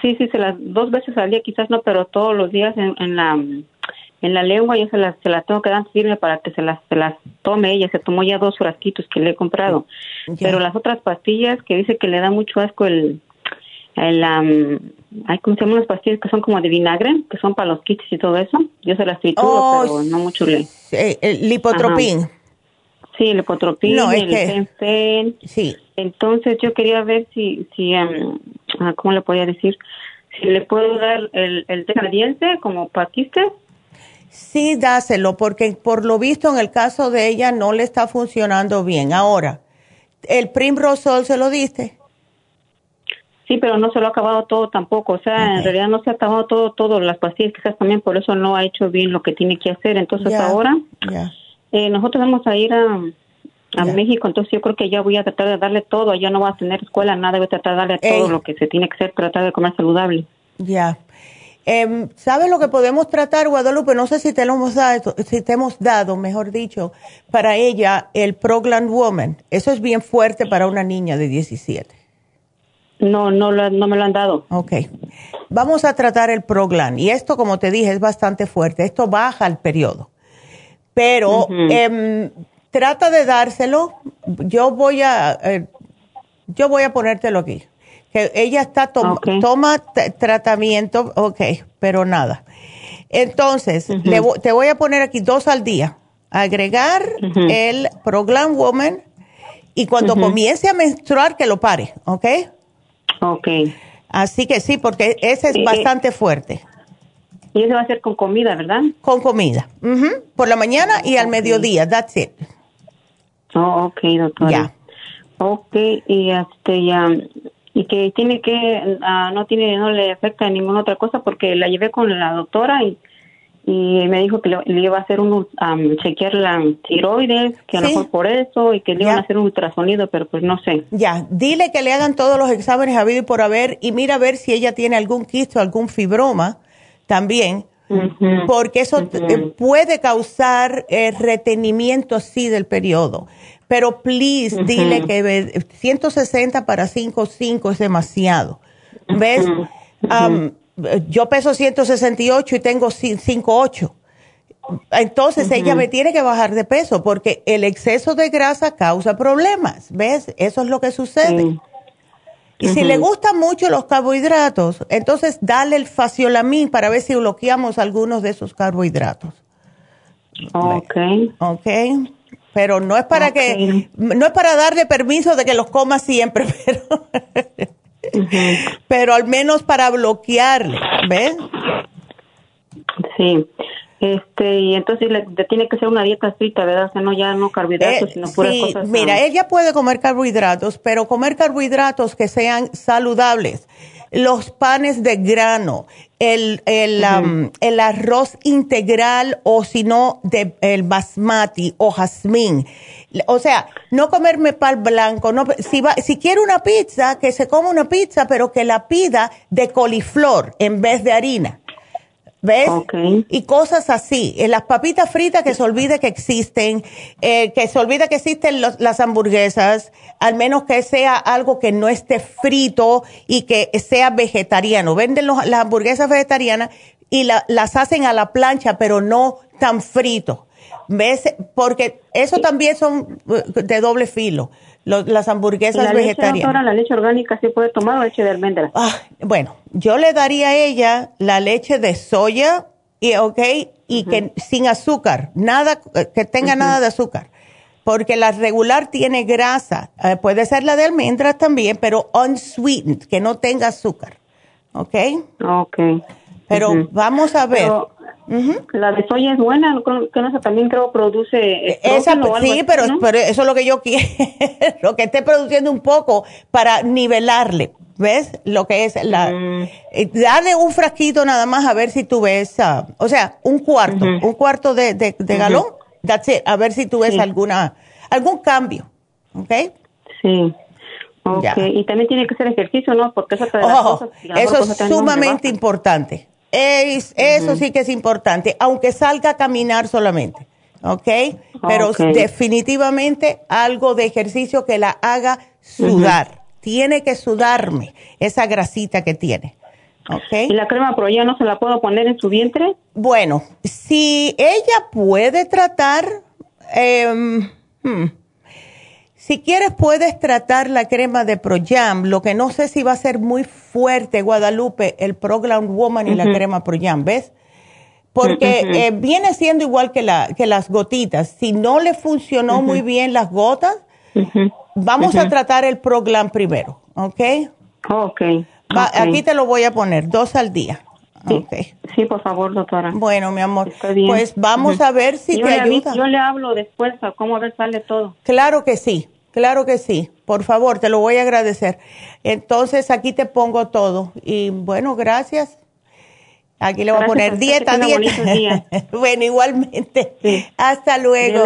H: Sí, sí, se las dos veces al día quizás no, pero todos los días en, la en la lengua yo se las, se las tengo que dar firme para que se las, se las tome ella. Se tomó ya dos frasquitos que le he comprado. Pero las otras pastillas que dice que le da mucho asco el, el hay como se llaman las pastillas que son como de vinagre, que son para los kits y todo eso. Yo se las trituro, oh, pero no mucho le.
B: el lipotropín.
H: Sí, el lipotropín, no, el que,
B: Sí.
H: Entonces yo quería ver si, si um, ¿cómo le podía decir? Si le puedo dar el, el té como paquiste.
B: Sí, dáselo, porque por lo visto en el caso de ella no le está funcionando bien. Ahora, ¿el Primrosol se lo diste?
H: Sí, pero no se lo ha acabado todo tampoco. O sea, en realidad no se ha acabado todo, todo las pastillas, quizás también por eso no ha hecho bien lo que tiene que hacer. Entonces ahora eh, nosotros vamos a ir a, a México, entonces yo creo que ya voy a tratar de darle todo. Ya no va a tener escuela, nada, voy a tratar de darle todo lo que se tiene que hacer, tratar de comer saludable.
B: Ya. Eh, ¿Sabes lo que podemos tratar, Guadalupe? No sé si te lo hemos dado, si te hemos dado, mejor dicho, para ella el Progland Woman. Eso es bien fuerte para una niña de 17.
H: No, no, no me lo han dado.
B: Ok. Vamos a tratar el Proglan. Y esto, como te dije, es bastante fuerte. Esto baja el periodo. Pero em, trata de dárselo. Yo voy a, eh, yo voy a ponértelo aquí. Que ella está toma tratamiento, ok, pero nada. Entonces, te voy a poner aquí dos al día. Agregar el Proglan Woman y cuando comience a menstruar que lo pare, ¿ok?
H: Ok.
B: Así que sí, porque ese es eh, eh. bastante fuerte.
H: Y eso va a ser con comida, ¿verdad?
B: Con comida. Por la mañana y al mediodía, that's it.
H: Oh, ok, doctora. Ya. Ok, y este ya y que tiene que ah, no tiene no le afecta ninguna otra cosa porque la llevé con la doctora y y me dijo que le, iba a hacer un um, chequear la tiroides, que a lo mejor por eso, y que le iban a hacer un ultrasonido, pero pues no sé.
B: Ya, dile que le hagan todos los exámenes habido y por haber, y mira a ver si ella tiene algún quisto, algún fibroma también, porque eso eh, puede causar eh, retenimiento, sí, del periodo. Pero please, dile que 160 para 5,5 es demasiado. ¿Ves? yo peso 168 y tengo 5,8. Entonces ella me tiene que bajar de peso porque el exceso de grasa causa problemas. ¿Ves? Eso es lo que sucede. Y si le gustan mucho los carbohidratos, entonces dale el faciolamin para ver si bloqueamos algunos de esos carbohidratos.
H: Ok.
B: Ok. Pero no es para que, no es para darle permiso de que los coma siempre, pero pero al menos para bloquearle, ¿ves?
H: Sí. Este, y entonces le, tiene que ser una dieta estricta, ¿verdad? O sea, no ya no carbohidratos, eh, sino puras sí,
B: Mira, ella puede comer carbohidratos, pero comer carbohidratos que sean saludables. Los panes de grano, el, el, el arroz integral o si no, el basmati o jazmín o sea, no comerme pan blanco. No, si, va, si quiere una pizza, que se coma una pizza, pero que la pida de coliflor en vez de harina. ¿Ves? Y cosas así. En las papitas fritas que se olvide que existen, eh, que se olvide que existen las hamburguesas, al menos que sea algo que no esté frito y que sea vegetariano. Venden las hamburguesas vegetarianas y las hacen a la plancha, pero no tan frito. ¿Ves? Porque eso también son uh, de doble filo, las hamburguesas ¿La vegetarianas.
H: Leche, ¿La leche orgánica se puede tomar o leche de almendra?
B: Ah, bueno, yo le daría a ella la leche de soya, y, ¿ok? Y que sin azúcar, nada, que tenga nada de azúcar. Porque la regular tiene grasa, eh, puede ser la de almendras también, pero unsweetened, que no tenga azúcar. ¿Ok?
H: Ok.
B: Pero vamos a ver.
H: La de soya es buena, que no también creo produce.
B: Esa, sí, pero, pero eso es lo que yo quiero, lo que esté produciendo un poco para nivelarle, ¿ves? Lo que es la. Mm. Eh, darle un frasquito nada más a ver si tú ves, ah, o sea, un cuarto, un cuarto de, de, galón, a ver si tú ves alguna algún cambio, ¿ok?
H: Sí. Okay. Y también tiene que ser ejercicio, ¿no? Porque eso,
B: oh, eso es sumamente importante. Es, eso sí que es importante, aunque salga a caminar solamente, ¿ok? Pero definitivamente algo de ejercicio que la haga sudar. Tiene que sudarme esa grasita que tiene. Okay.
H: ¿Y la crema pro ya no se la puedo poner en su vientre?
B: Bueno, si ella puede tratar, eh, si quieres, puedes tratar la crema de Proyam. Lo que no sé si va a ser muy fuerte, Guadalupe, el Program Woman y la crema Proyam, ¿ves? Porque eh, viene siendo igual que, la, que las gotitas. Si no le funcionó muy bien las gotas, vamos a tratar el Program primero, ¿ok?
H: Ok.
B: Aquí te lo voy a poner, dos al día.
H: Sí, okay. sí, por favor, doctora.
B: Bueno, mi amor, pues vamos a ver si te ayuda.
H: yo le hablo después a cómo ver sale todo.
B: Claro que sí. Claro que sí, por favor, te lo voy a agradecer. Entonces aquí te pongo todo. Y bueno, gracias. Aquí le voy a poner dieta, dieta. bueno, igualmente. Hasta luego.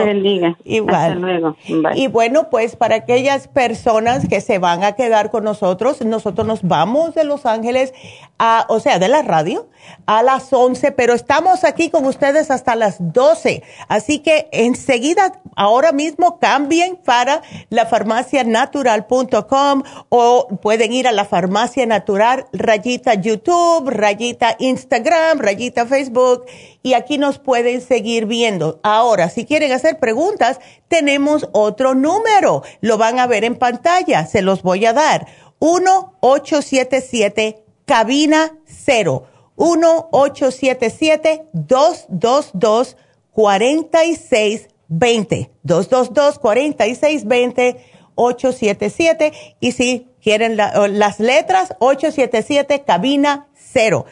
B: Igual. Hasta luego. Y bueno, pues para aquellas personas que se van a quedar con nosotros, nosotros nos vamos de Los Ángeles, a, o sea, de la radio, a las 11, pero estamos aquí con ustedes hasta las 12. Así que enseguida, ahora mismo, cambien para la farmacianatural.com o pueden ir a la farmacia natural, rayita YouTube, rayita Instagram rayita Facebook y aquí nos pueden seguir viendo. Ahora, si quieren hacer preguntas, tenemos otro número. Lo van a ver en pantalla, se los voy a dar. 1-877 cabina 0. 1-877-222-4620. 222-4620. 877 y si quieren las letras 877 cabina 0.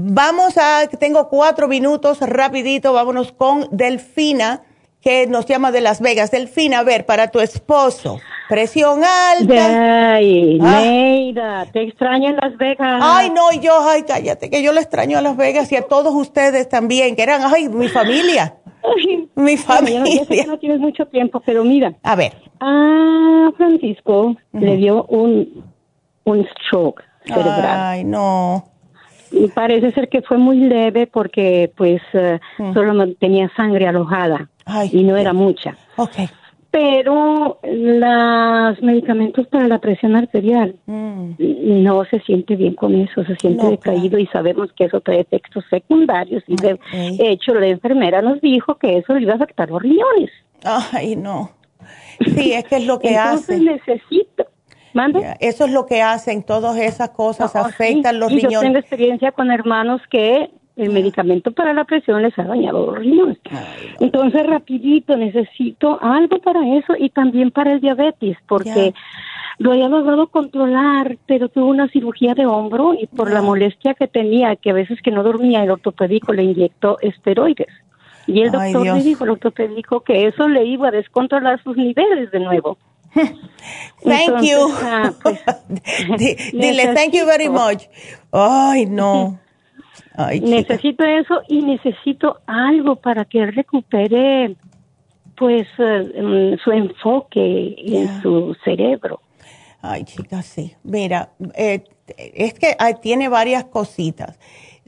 B: Vamos a, tengo cuatro minutos, rapidito, vámonos con Delfina, que nos llama de Las Vegas. Delfina, a ver, para tu esposo, presión alta.
I: Ay, ah. te extraño en Las Vegas.
B: Ay, no, yo, ay, cállate, que yo le extraño a Las Vegas y a todos ustedes también, que eran, ay, mi familia. mi familia.
I: Yo, no tienes mucho tiempo, pero mira.
B: A ver.
I: A Francisco le dio un, un stroke cerebral.
B: Ay, no
I: parece ser que fue muy leve porque pues mm. solo tenía sangre alojada y no era mucha.
B: Okay.
I: Pero los medicamentos para la presión arterial mm. no se siente bien con eso, se siente decaído y sabemos que eso trae efectos secundarios y de hecho la enfermera nos dijo que eso iba a afectar los riñones.
B: Ay, no. Sí, es que es lo que
I: Entonces
B: hace.
I: necesito
B: eso es lo que hacen, todas esas cosas afectan los riñones. Yo
I: tengo experiencia con hermanos que el medicamento para la presión les ha dañado los riñones. Entonces, rapidito, necesito algo para eso y también para el diabetes, porque lo había logrado controlar, pero tuvo una cirugía de hombro y por la molestia que tenía, que a veces que no dormía, el ortopédico le inyectó esteroides. Y el doctor le dijo, el ortopédico, que eso le iba a descontrolar sus niveles de nuevo.
B: Thank you. Ah, pues, dile thank you very much. Ay, no.
I: necesito eso y necesito algo para que recupere pues eh, mm, su enfoque en su cerebro.
B: Ay, chicas, sí. Mira, eh, es que tiene varias cositas.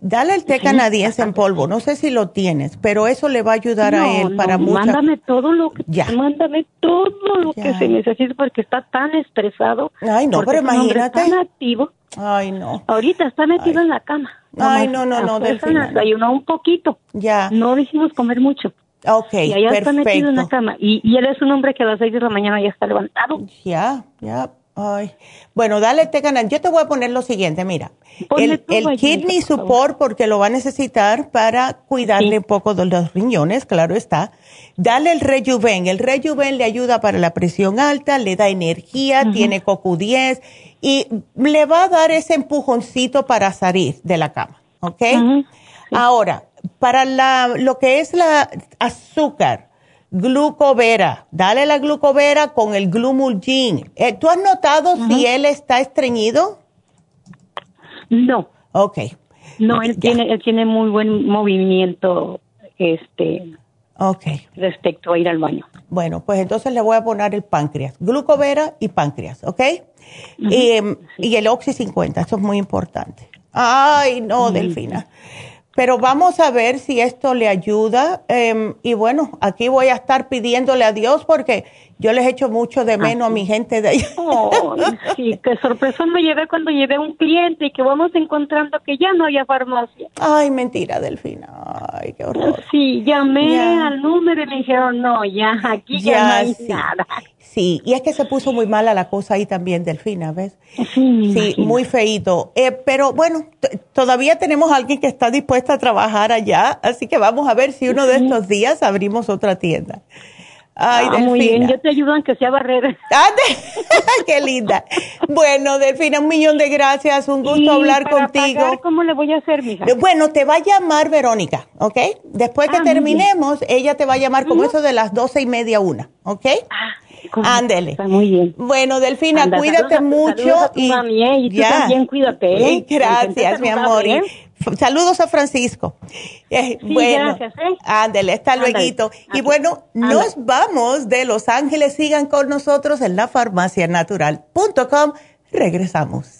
B: Dale el té canadiense en polvo, no sé si lo tienes, pero eso le va a ayudar a él para
I: no, Mándame todo lo que ya. mándame todo lo que se necesite porque está tan estresado.
B: Ay, no, pero imagínate.
I: Está activo.
B: Ay, no.
I: Ahorita está metido en la cama.
B: Ay, no, no, no,
I: Desayunó un poquito.
B: Ya.
I: No decimos comer mucho.
B: Ok,
I: y allá está metido en la cama. Y, y él es un hombre que a las seis de la mañana ya está levantado.
B: Ya, ya. Ay. Bueno, dale té canal. Yo te voy a poner lo siguiente, mira. el, kidney support, porque lo va a necesitar para cuidarle un poco de los riñones, claro está. Dale el rejuven. El rejuven le ayuda para la presión alta, le da energía, tiene CoQ10 y le va a dar ese empujoncito para salir de la cama, ¿ok? Ahora, para la, lo que es la azúcar, glucovera. Dale la glucovera con el glumulgin. Eh, ¿Tú has notado si él está estreñido?
I: No.
B: Ok.
I: No, él tiene, él tiene muy buen movimiento, este,
B: Ok.
I: Respecto a ir al baño.
B: Bueno, pues entonces le voy a poner el páncreas, glucovera y páncreas, ¿ok? Em, y, el Oxy 50, eso es muy importante. Ay, no, Delfina. Pero vamos a ver si esto le ayuda. Em, y bueno, aquí voy a estar pidiéndole a Dios porque yo les echo mucho de menos a mi gente de ahí.
I: sí, qué sorpresa me llevé cuando llevé un cliente y que vamos encontrando que ya no había farmacia.
B: Ay, mentira, Delfina. Ay, qué horror.
I: Sí, llamé al número y me dijeron, no, ya, aquí ya, no hay nada.
B: Sí, y es que se puso muy mala la cosa ahí también, Delfina, ¿ves? Sí, sí muy feíto. Eh, pero bueno, todavía tenemos a alguien que está dispuesta a trabajar allá, así que vamos a ver si uno de estos días abrimos otra tienda.
I: Ay, ah, Muy bien, yo te ayudo aunque sea barrer.
B: ¡Qué linda! Bueno, Delfina, un millón de gracias, un gusto hablar contigo.
I: ¿Cómo le voy a hacer, mija?
B: Bueno, te va a llamar Verónica, ¿ok? Después que ah, terminemos, ella te va a llamar como eso de las doce y media una, ¿ok? Ah. Ándele.
I: Está muy bien.
B: Bueno, Delfina, cuídate mucho.
I: y, ¿eh? y tú también cuídate.
B: ¿eh? Gracias, mi amor. ¿eh? Saludos a Francisco.
I: sí, bueno, gracias.
B: Ándele, hasta luego. Y bueno, nos vamos de Los Ángeles. Sigan con nosotros en la farmacianatural.com. Regresamos.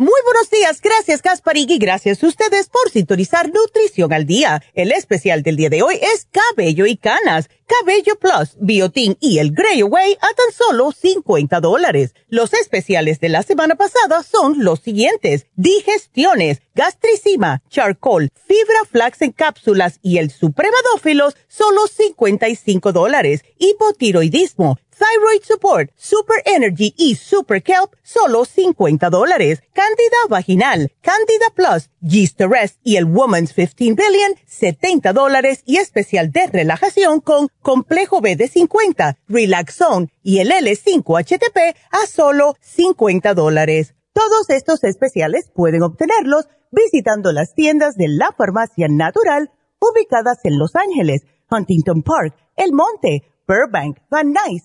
E: Muy buenos días, gracias Gasparig y gracias a ustedes por sintonizar Nutrición al Día. El especial del día de hoy es Cabello y Canas, Cabello Plus, Biotin y el Grey Away a tan solo 50 dólares. Los especiales de la semana pasada son los siguientes. Digestiones, gastricima, charcoal, fibra flax en cápsulas y el supremadófilos, solo 55 dólares. Hipotiroidismo, Thyroid Support, Super Energy y Super Kelp, solo 50 dólares. Candida Vaginal, Candida Plus, Yeast Rest y el Woman's 15 Billion, 70 dólares y especial de relajación con Complejo B de 50, Relaxone y el L5-HTP a solo 50 dólares. Todos estos especiales pueden obtenerlos visitando las tiendas de la Farmacia Natural ubicadas en Los Ángeles, Huntington Park, El Monte, Burbank, Van Nuys,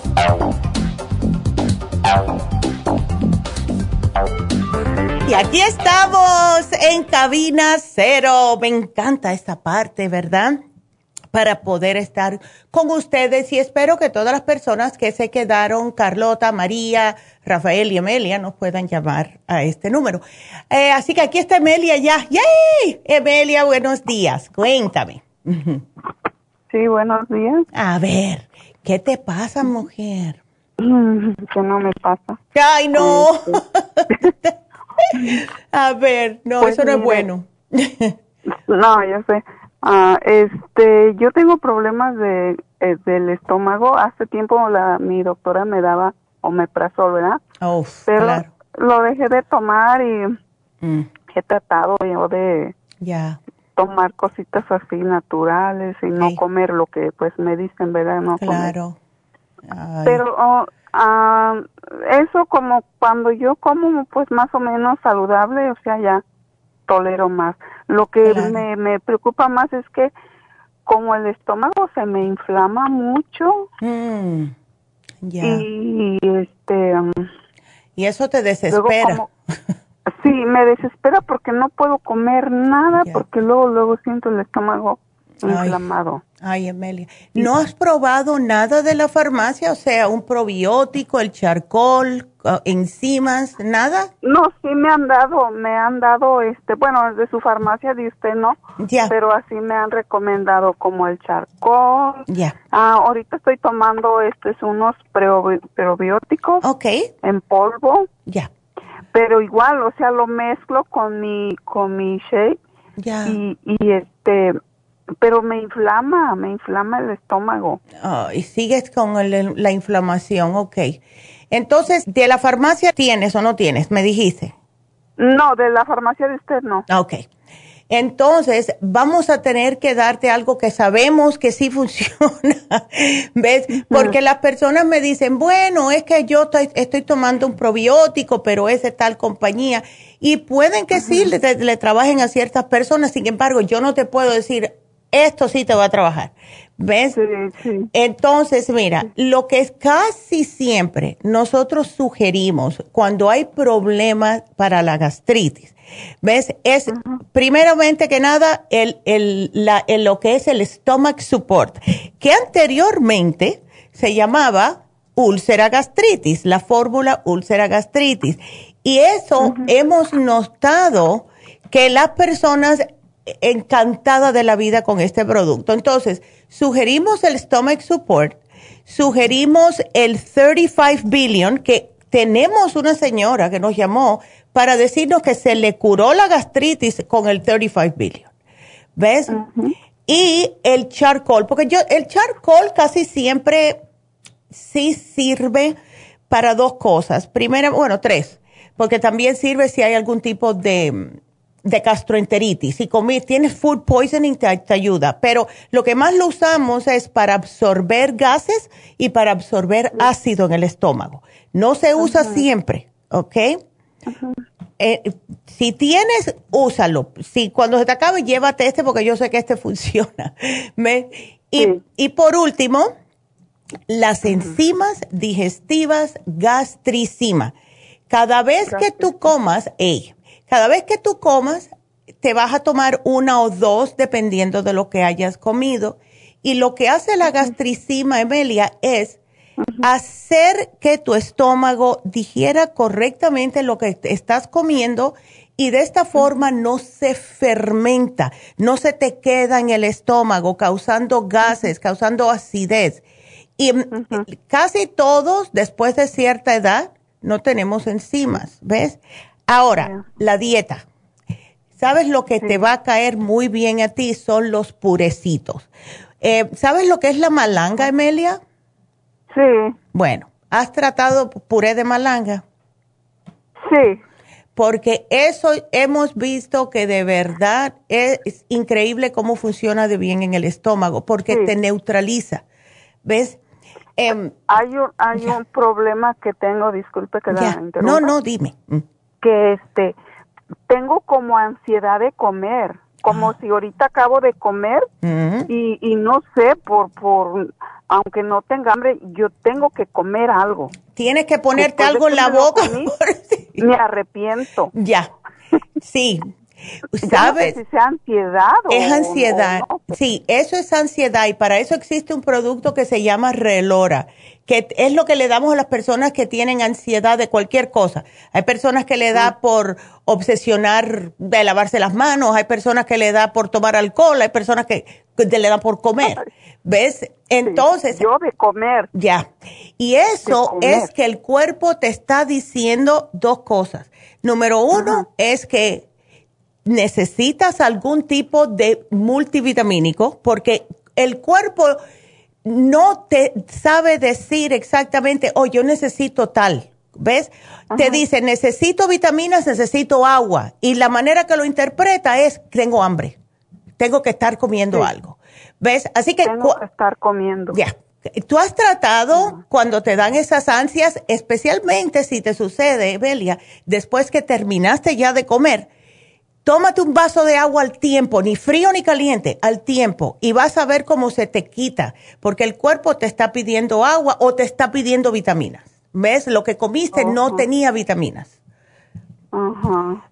B: Y aquí estamos en cabina cero. Me encanta esta parte, ¿verdad? Para poder estar con ustedes y espero que todas las personas que se quedaron, Carlota, María, Rafael y Emelia, nos puedan llamar a este número. Eh, así que aquí está Emelia ya. ¡Yay! Emelia, buenos días. Cuéntame.
J: Sí, buenos días.
B: A ver, ¿qué te pasa, mujer?
J: Que no me pasa.
B: Ay, no. A ver, no, pues eso no es bueno.
J: no, ya sé. Ah, este, yo tengo problemas de eh, del estómago. Hace tiempo la, mi doctora me daba omeprazol, ¿verdad?
B: Oh,
J: Pero
B: claro.
J: lo dejé de tomar y
B: Mm,
J: he tratado yo de
B: ya.
J: tomar cositas así naturales y no comer lo que pues me dicen, ¿verdad? No.
B: Claro.
J: Pero oh, ah, eso como cuando yo como pues más o menos saludable, o sea, ya tolero más. Lo que
B: Claro.
J: me, me preocupa más es que como el estómago se me inflama mucho
B: Mm, ya.
J: y este um,
B: Y eso te desespera.
J: como- sí, me desespera porque no puedo comer nada porque luego luego siento el estómago inflamado.
B: Ay, Amelia. ¿No has probado nada de la farmacia? O sea, un probiótico, el charcoal, ah, enzimas, nada.
J: No, sí me han dado, me han dado, este, bueno, de su farmacia de usted no,
B: Ya.
J: pero así me han recomendado como el charcoal.
B: Ya.
J: Ah, ahorita estoy tomando estos unos probióticos
B: Ok.
J: en polvo,
B: Ya.
J: pero igual, o sea, lo mezclo con mi con mi shake
B: Ya.
J: y, y este, pero me inflama, me inflama el estómago.
B: Y sigues con el- la inflamación, ok. Entonces, ¿de la farmacia tienes o no tienes? Me dijiste.
J: No, de la farmacia de usted no.
B: Ah, Ok. Entonces, vamos a tener que darte algo que sabemos que sí funciona. ¿Ves? Porque las personas me dicen, bueno, es que yo estoy, estoy tomando un probiótico, pero es de tal compañía. Y pueden que sí le, le trabajen a ciertas personas. Sin embargo, yo no te puedo decir, esto sí te va a trabajar. ¿Ves? Entonces, mira, lo que es casi siempre nosotros sugerimos cuando hay problemas para la gastritis, ¿ves? Es primeramente que nada el, el, la, el- lo que es el stomach support, que anteriormente se llamaba úlcera gastritis, la fórmula úlcera gastritis. Y eso hemos notado que las personas encantadas de la vida con este producto. Entonces, sugerimos el Stomach Support, sugerimos el 35 Billion, que tenemos una señora que nos llamó para decirnos que se le curó la gastritis con el 35 Billion. ¿Ves? Y el charcoal, porque yo, el charcoal casi siempre sí sirve para dos cosas. Primero, bueno, tres, porque también sirve si hay algún tipo de, de gastroenteritis. Si comí, tienes food poisoning, te, te ayuda. Pero lo que más lo usamos es para absorber gases y para absorber ácido en el estómago. No se usa siempre, ¿ok? Eh, si tienes, úsalo. Si cuando se te acabe, llévate este porque yo sé que este funciona. ¿Ves? Y, y por último, las enzimas digestivas gastricima. Cada vez que tú comas, ey, cada vez que tú comas, te vas a tomar una o dos dependiendo de lo que hayas comido. Y lo que hace la gastricima, Emelia, es hacer que tu estómago digiera correctamente lo que estás comiendo y de esta forma no se fermenta, no se te queda en el estómago causando gases, causando acidez. Y mm, casi todos después de cierta edad no tenemos enzimas, ¿ves? Ahora, la dieta. ¿Sabes lo que te va a caer muy bien a ti? Son los purecitos. Eh, ¿Sabes lo que es la malanga, Emelia?
J: Sí.
B: Bueno, ¿has tratado puré de malanga?
J: Sí.
B: Porque eso hemos visto que de verdad es, increíble cómo funciona de bien en el estómago, porque te neutraliza. ¿Ves? Em,
J: Hay un, hay un problema que tengo, disculpe que la interrumpa.
B: No, no, dime.
J: Que este, tengo como ansiedad de comer, como si ahorita acabo de comer y, y no sé, por, por, aunque no tenga hambre, yo tengo que comer algo.
B: Tienes que ponerte
J: Después
B: algo en la boca.
J: comí, Me arrepiento.
B: Ya. Sí.
J: Ya no sé
B: ¿Sabes?
J: si sea ansiedad o
B: Es ansiedad.
J: o no.
B: Sí, eso es ansiedad y para eso existe un producto que se llama Relora, que es lo que le damos a las personas que tienen ansiedad de cualquier cosa. Hay personas que le da por obsesionar de lavarse las manos, hay personas que le da por tomar alcohol, hay personas que, que le da por comer. ¿Ves? Entonces,
J: yo de comer.
B: Ya. Y eso
J: comer.
B: es que el cuerpo te está diciendo dos cosas. Número uno es que necesitas algún tipo de multivitamínico porque el cuerpo no te sabe decir exactamente, oh, yo necesito tal. ¿Ves? Te dice, necesito vitaminas, necesito agua. Y la manera que lo interpreta es, tengo hambre. Tengo que estar comiendo algo. ¿Ves? Así que...
J: Tengo que estar comiendo.
B: Ya. Tú has tratado cuando te dan esas ansias, especialmente si te sucede, Belia, después que terminaste ya de comer, tómate un vaso de agua al tiempo, ni frío ni caliente, al tiempo, y vas a ver cómo se te quita, porque el cuerpo te está pidiendo agua o te está pidiendo vitaminas. ¿Ves? Lo que comiste no tenía vitaminas.
J: Ajá,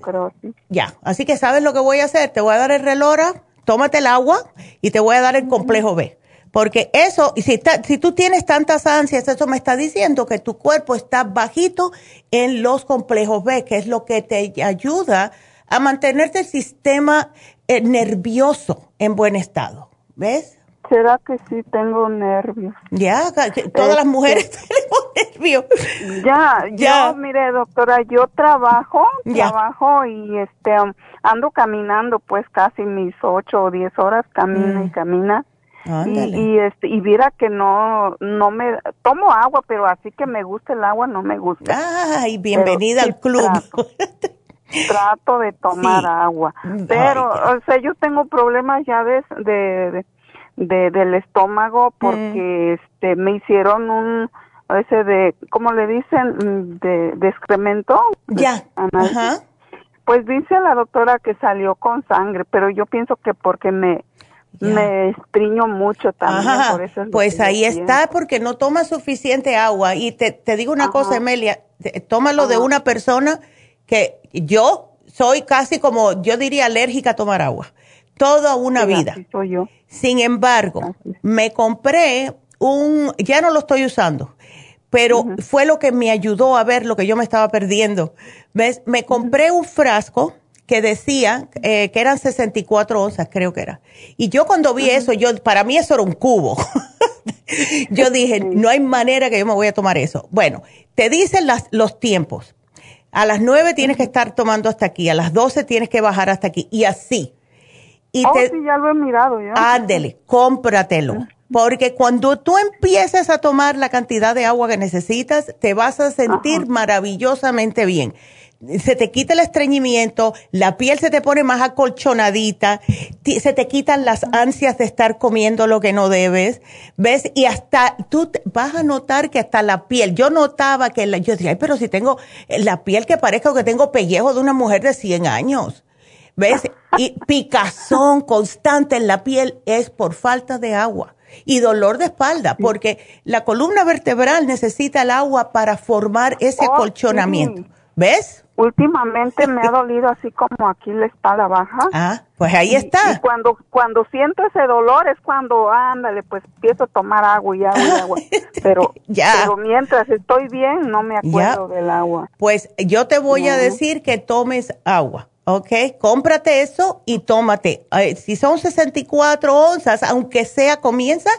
J: creo sí.
B: Ya, así que sabes lo que voy a hacer, te voy a dar el relora, tómate el agua y te voy a dar el complejo B. Porque eso, si, si tú tienes tantas ansias, eso me está diciendo que tu cuerpo está bajito en los complejos B, que es lo que te ayuda a mantenerte el sistema eh, nervioso en buen estado. ¿Ves?
J: ¿Será que sí tengo nervios?
B: Ya, todas las mujeres
J: Este,
B: tenemos nervios.
J: Ya,
B: Ya.
J: yo, mire, doctora, yo trabajo, trabajo y este um, ando caminando pues casi mis ocho o diez horas, camina y camina. Y,
B: Ándale.
J: y este y viera que no no me tomo agua pero así que me gusta el agua no me gusta
B: Ay, bienvenida al club.
J: trato de tomar
B: Sí.
J: agua pero o sea yo tengo problemas ya de de, de- del estómago porque este me hicieron un ese de cómo le dicen Mm, de, de excremento
B: Ya. Ajá.
J: pues dice la doctora que salió con sangre pero yo pienso que porque me me estriño mucho también
B: Ajá,
J: por eso es
B: pues ahí
J: pienso.
B: está, porque no tomas suficiente agua. Y te, te digo una cosa, Emelia, tómalo de una persona que yo soy casi como, yo diría, alérgica a tomar agua. Toda una
J: Sí,
B: vida.
J: soy yo.
B: Sin embargo, me compré un, ya no lo estoy usando, pero fue lo que me ayudó a ver lo que yo me estaba perdiendo. ¿Ves? Me compré un frasco que decía eh, que eran 64 onzas, creo que era. Y yo cuando vi eso, yo para mí eso era un cubo. yo dije, no hay manera que yo me voy a tomar eso. Bueno, te dicen las, los tiempos. A las 9 tienes que estar tomando hasta aquí, a las 12 tienes que bajar hasta aquí, y así. Y
J: oh,
B: te,
J: sí, ya lo he mirado ya.
B: Ándele, cómpratelo. Porque cuando tú empieces a tomar la cantidad de agua que necesitas, te vas a sentir maravillosamente bien. Se te quita el estreñimiento, la piel se te pone más acolchonadita, se te quitan las ansias de estar comiendo lo que no debes, ¿ves? Y hasta tú vas a notar que hasta la piel, yo notaba que la, yo decía, "Ay, pero si tengo la piel que parezca que tengo pellejo de una mujer de 100 años. ¿Ves? Y picazón constante en la piel es por falta de agua. Y dolor de espalda, porque la columna vertebral necesita el agua para formar ese
J: Oh,
B: acolchonamiento. ¿Ves?
J: Últimamente me ha dolido así como aquí la espalda baja.
B: Ah, pues ahí está.
J: Y cuando, cuando siento ese dolor es cuando, ándale, pues empiezo a tomar agua y agua y agua. Pero,
B: Ya.
J: pero mientras estoy bien, no me acuerdo del agua.
B: Pues yo te voy a decir que tomes agua, ¿ok? Cómprate eso y tómate. Eh, si son 64 onzas, aunque sea, comienza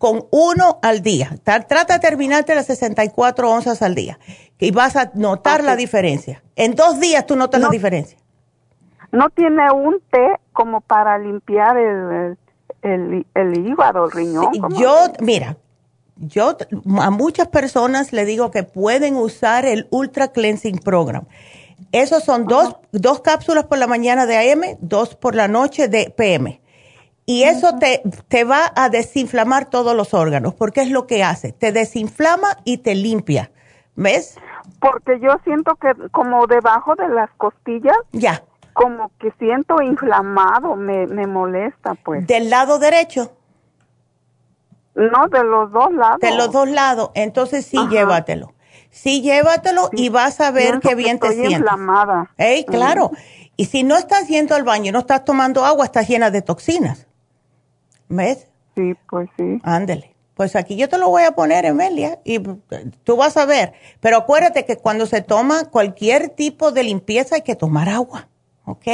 B: con uno al día. Ta- Trata de terminarte las 64 onzas al día y vas a notar la diferencia. En dos días tú notas la diferencia.
J: ¿No tiene un té como para limpiar el, el, el hígado, el riñón?
B: Yo, mira, yo a muchas personas le digo que pueden usar el Ultra Cleansing Program. Esos son dos, dos cápsulas por la mañana de AM, dos por la noche de PM. Y eso te, te va a desinflamar todos los órganos, porque es lo que hace. Te desinflama y te limpia. ¿Ves?
J: Porque yo siento que como debajo de las costillas,
B: Ya.
J: como que siento inflamado, me, me molesta, pues.
B: Del lado derecho.
J: No, de los dos lados.
B: De los dos lados. Entonces sí,
J: Ajá.
B: llévatelo. Sí, llévatelo y vas a ver qué
J: que
B: bien te
J: estoy
B: sientes.
J: inflamada.
B: Ey, claro. Y si no estás yendo al baño y no estás tomando agua, estás llena de toxinas. ¿Ves?
J: Sí, pues sí.
B: Ándele. Pues aquí yo te lo voy a poner, Emelia, y eh, tú vas a ver. Pero acuérdate que cuando se toma cualquier tipo de limpieza hay que tomar agua, ¿ok?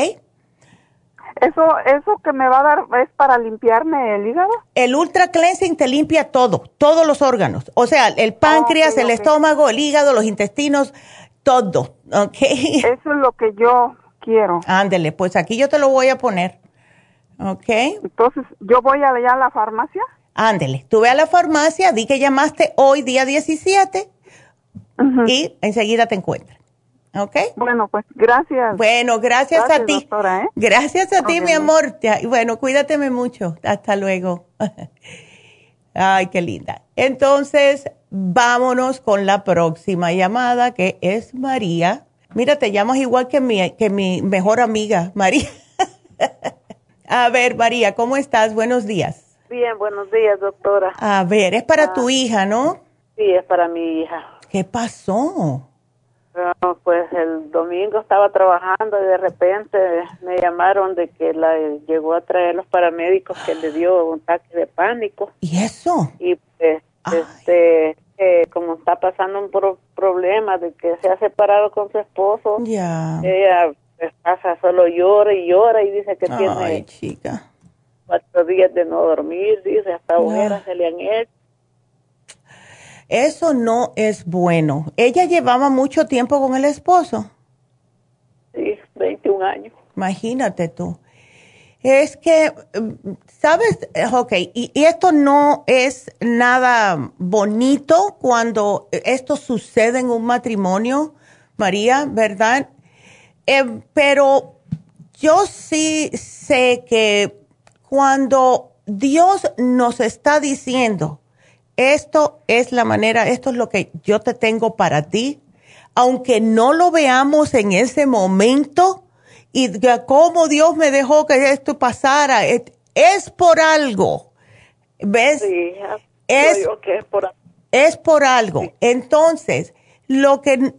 J: Eso, eso que me va a dar es para limpiarme el hígado.
B: El Ultra Cleansing te limpia todo, todos los órganos. O sea, el páncreas, el estómago, el hígado, los intestinos, todo, ¿ok?
J: Eso es lo que yo quiero.
B: Ándele, pues aquí yo te lo voy a poner, ¿ok?
J: Entonces, yo voy allá a la farmacia.
B: Ándele, tú ve a la farmacia, di que llamaste hoy día 17 y enseguida te encuentran. ¿Ok?
J: Bueno, pues gracias.
B: Bueno, gracias, a ti. ¿eh? Gracias a ti, mi amor. Bueno, cuídateme mucho. Hasta luego. Ay, qué linda. Entonces, vámonos con la próxima llamada, que es María. Mira, te llamas igual que mi, que mi mejor amiga, María. a ver, María, ¿cómo estás? Buenos días.
K: Bien, buenos días, doctora.
B: A ver, es para tu ah. hija, ¿no?
K: Sí, es para mi hija.
B: ¿Qué pasó?
K: pues el domingo estaba trabajando y de repente me llamaron de que la llegó a traer los paramédicos que le dio un ataque de pánico.
B: ¿Y eso?
K: Y pues, este, eh, como está pasando un problema de que se ha separado con su esposo,
B: ya.
K: ella pues, pasa solo llora y llora y dice que
B: Ay,
K: tiene
B: chica
K: cuatro días de no dormir, dice, hasta ojeras se le han hecho.
B: Eso no es bueno. ¿Ella llevaba mucho tiempo con el esposo?
K: Sí, 21 años.
B: Imagínate tú. Es que, ¿sabes? Ok, y, esto no es nada bonito cuando esto sucede en un matrimonio, María, ¿verdad? Eh, pero yo sí sé que cuando Dios nos está diciendo, esto es la manera, esto es lo que yo te tengo para ti, aunque no lo veamos en ese momento y cómo Dios me dejó que esto pasara, es, por algo. ¿Ves?
K: Sí, es, que es, por,
B: es por algo. Entonces, lo que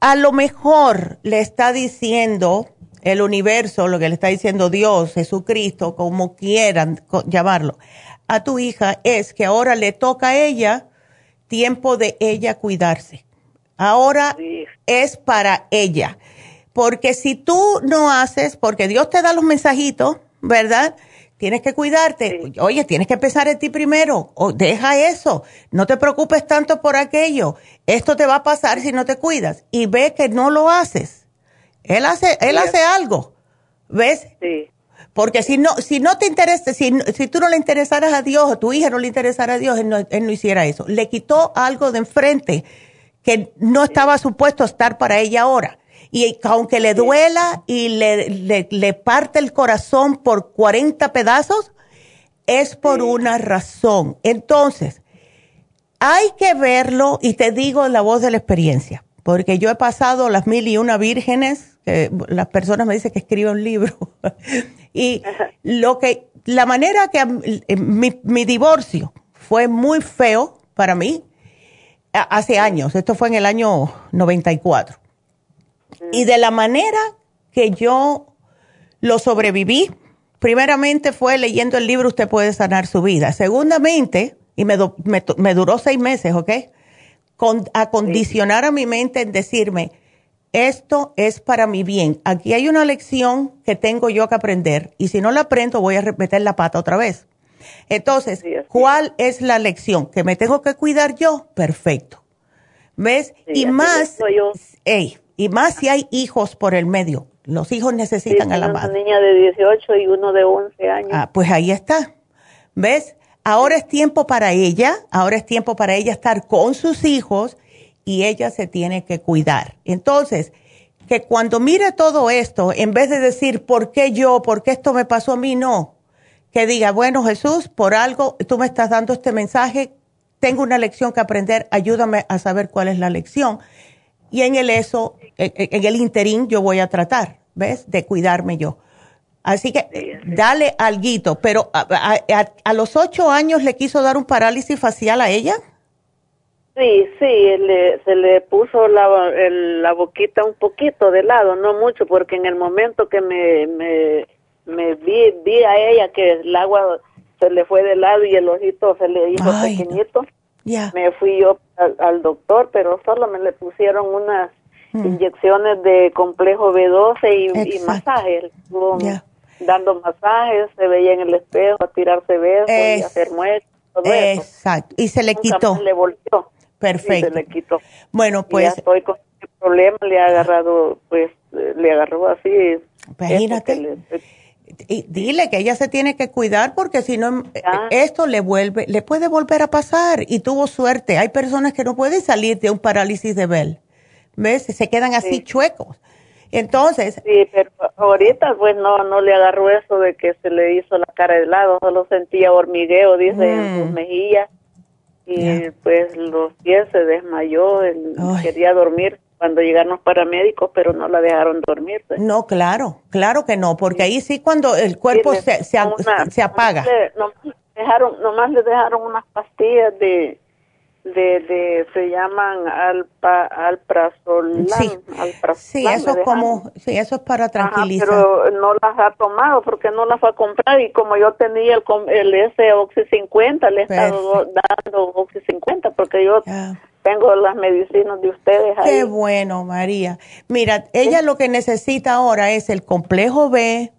B: a lo mejor le está diciendo el universo, lo que le está diciendo Dios, Jesucristo, como quieran llamarlo, a tu hija es que ahora le toca a ella tiempo de ella cuidarse. Ahora es para ella. Porque si tú no haces, porque Dios te da los mensajitos, ¿verdad? Tienes que cuidarte. Oye, tienes que empezar en ti primero. O deja eso. No te preocupes tanto por aquello. Esto te va a pasar si no te cuidas. Y ve que no lo haces él hace, él hace algo, ¿ves?
K: Sí.
B: Porque si no, si no te interesa, si, si tú no le interesaras a Dios o tu hija no le interesara a Dios, él no, hiciera eso. Le quitó algo de enfrente que no estaba supuesto estar para ella ahora. Y aunque le duela y le, le, parte el corazón por 40 pedazos, es por una razón. Entonces, hay que verlo y te digo la voz de la experiencia, porque yo he pasado las mil y una vírgenes las personas me dicen que escribe un libro. y lo que, la manera que eh, mi, divorcio fue muy feo para mí hace años, esto fue en el año 94. Y de la manera que yo lo sobreviví, primeramente fue leyendo el libro Usted puede sanar su vida. Segundamente, y me, me, duró seis meses, ¿ok? Con, acondicionar a mi mente en decirme, esto es para mi bien. Aquí hay una lección que tengo yo que aprender y si no la aprendo voy a meter la pata otra vez. Entonces, ¿cuál es la lección? ¿Que me tengo que cuidar yo? Perfecto. ¿Ves? y más, y más si hay hijos por el medio. Los hijos necesitan a la madre.
K: Una niña de 18 y uno de 11 años.
B: Ah, pues ahí está. ¿Ves? Ahora es tiempo para ella, ahora es tiempo para ella estar con sus hijos y ella se tiene que cuidar. Entonces, que cuando mire todo esto, en vez de decir, ¿por qué yo? ¿Por qué esto me pasó a mí? No. Que diga, bueno, Jesús, por algo tú me estás dando este mensaje, tengo una lección que aprender, ayúdame a saber cuál es la lección. Y en el eso, en el interín, yo voy a tratar, ¿ves? De cuidarme yo. Así que dale alguito, pero a, a, los ocho años le quiso dar un parálisis facial a ella.
K: Sí, sí, se le puso la, la boquita un poquito de lado, no mucho, porque en el momento que me, me, me vi, vi a ella que el agua se le fue de lado y el ojito se le hizo pequeñito, me fui yo al, doctor, pero solo me le pusieron unas mm. inyecciones de complejo B12 y, y masajes. Dando masajes, se veía en el espejo a tirarse besos y hacer muestras.
B: Exacto. Y se le quitó.
K: le volvió.
B: Perfecto.
K: le quitó.
B: Bueno, pues. ya
K: estoy con este problema, le ha agarrado, pues, le agarró así.
B: Imagínate. Y dile que ella se tiene que cuidar porque si no, esto le vuelve, le puede volver a pasar. Y tuvo suerte. Hay personas que no pueden salir de un parálisis de Bell. ¿Ves? Se quedan así chuecos. Entonces.
K: Sí, pero ahorita pues no, no le agarró eso de que se le hizo la cara de lado, solo sentía hormigueo, dice, en sus mm. mejillas. Y pues los pies se desmayó, quería dormir cuando llegaron los paramédicos, pero no la dejaron dormir. Pues.
B: No, claro, claro que no, porque ahí sí cuando el cuerpo se, se, se, apaga.
K: Nomás dejaron, nomás le dejaron unas pastillas de de, de se llaman alpa, alprazolam.
B: Sí, sí eso es como, sí, eso es para tranquilizar.
K: pero no las ha tomado porque no las va a comprar y como yo tenía el, el ese Oxy 50, le he estado dando Oxy 50 porque yo tengo las medicinas de ustedes ahí.
B: Qué bueno, María. Mira, ella lo que necesita ahora es el complejo B,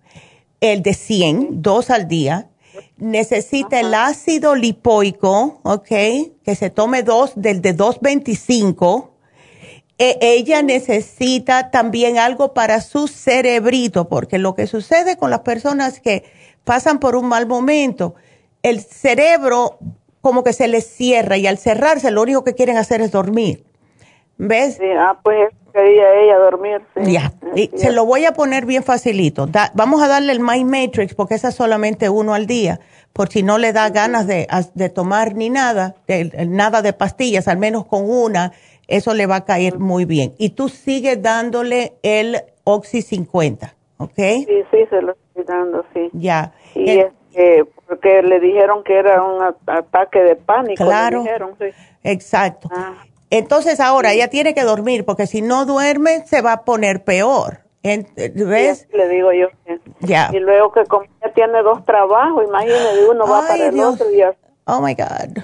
B: el de 100, dos al día, necesita el ácido lipoico, ¿ok? Que se tome dos del de 225. E, ella necesita también algo para su cerebrito, porque lo que sucede con las personas que pasan por un mal momento, el cerebro como que se les cierra y al cerrarse lo único que quieren hacer es dormir. ¿Ves?
K: Sí, ah, pues quería ella dormir.
B: Ya, se lo voy a poner bien facilito. vamos a darle el My Matrix porque esa es solamente uno al día, por si no le da ganas de, tomar ni nada, nada de pastillas, al menos con una, eso le va a caer muy bien. Y tú sigues dándole el Oxy 50, ¿ok?
K: Sí, sí, se lo estoy dando, sí.
B: Ya.
K: Y es porque le dijeron que era un ataque de pánico.
B: Claro. Exacto. Ah. Entonces ahora ella tiene que dormir porque si no duerme se va a poner peor. ¿Ves?
K: le digo yo.
B: Ya.
K: Y luego que como ella tiene dos trabajos, imagínese, uno va para el otro y
B: Oh my God.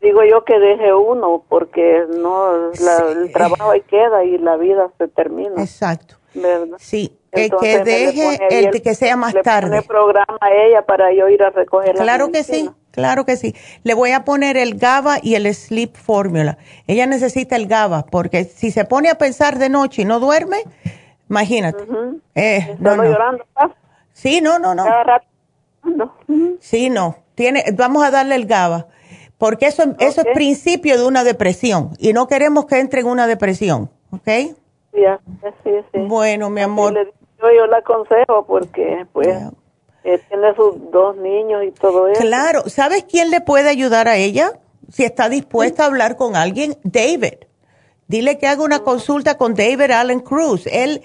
K: digo yo que deje uno porque no el trabajo ahí queda y la vida se termina.
B: Exacto.
K: ¿verdad?
B: Sí, que deje el, que sea más tarde.
K: Le programa a ella para yo ir a recoger
B: Claro que sí. Claro que sí. Le voy a poner el GABA y el Sleep Formula. Ella necesita el GABA porque si se pone a pensar de noche y no duerme, imagínate. eh, no, no.
K: llorando.
B: Sí, no, no, no. Sí, no. Tiene, vamos a darle el GABA porque eso, eso es principio de una depresión y no queremos que entre en una depresión, ¿ok?
K: Sí, sí, sí.
B: Bueno, mi amor.
K: Yo, yo la aconsejo porque, pues tiene sus dos niños y todo eso.
B: Claro, ¿sabes quién le puede ayudar a ella? Si está dispuesta a hablar con alguien, David. Dile que haga una consulta con David Allen Cruz. Él,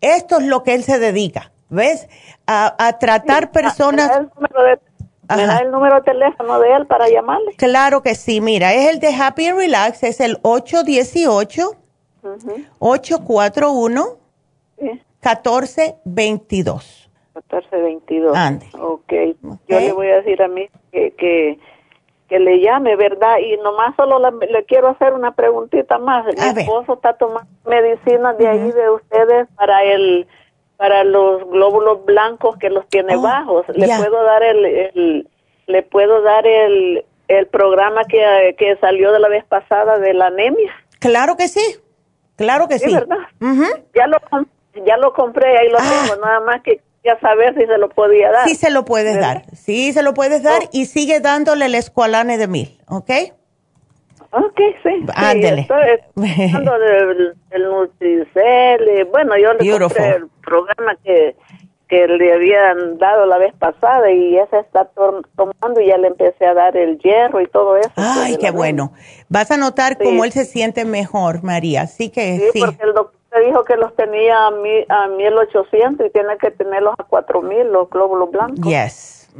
B: esto es lo que él se dedica, ¿ves? A, tratar personas.
K: ¿Me da el número de teléfono de él para llamarle?
B: Claro que sí, mira, es el de Happy and Relax, es el 818 841 1422.
K: 1422. Ande. Okay. Yo le voy a decir a mí que, que, que le llame, ¿verdad? Y nomás solo le quiero hacer una preguntita más. Mi esposo está tomando medicinas de ahí de ustedes para el para los glóbulos blancos que los tiene oh, bajos. Le puedo dar el, el, le puedo dar el el programa que, que salió de la vez pasada de la anemia.
B: Claro que sí. Claro que sí.
K: sí. ¿verdad? Ya lo ya lo compré, ahí lo ah. tengo, nada más que ya saber si se lo podía dar.
B: Sí se lo puedes dar, sí se lo puedes dar y sigue dándole el escualane de mil, ¿ok?
K: Ok, sí.
B: Ándele.
K: estoy del, del Nutricel, bueno, yo le compré el programa que, que le habían dado la vez pasada y ese está tomando y ya le empecé a dar el hierro y todo eso.
B: Ay, qué bueno. Vas a notar cómo él se siente mejor, María, así que sí.
K: Sí, porque el doctor dijo que los tenía a, mi, a 1800 y tiene que tenerlos a 4000 los glóbulos blancos.
B: Yes.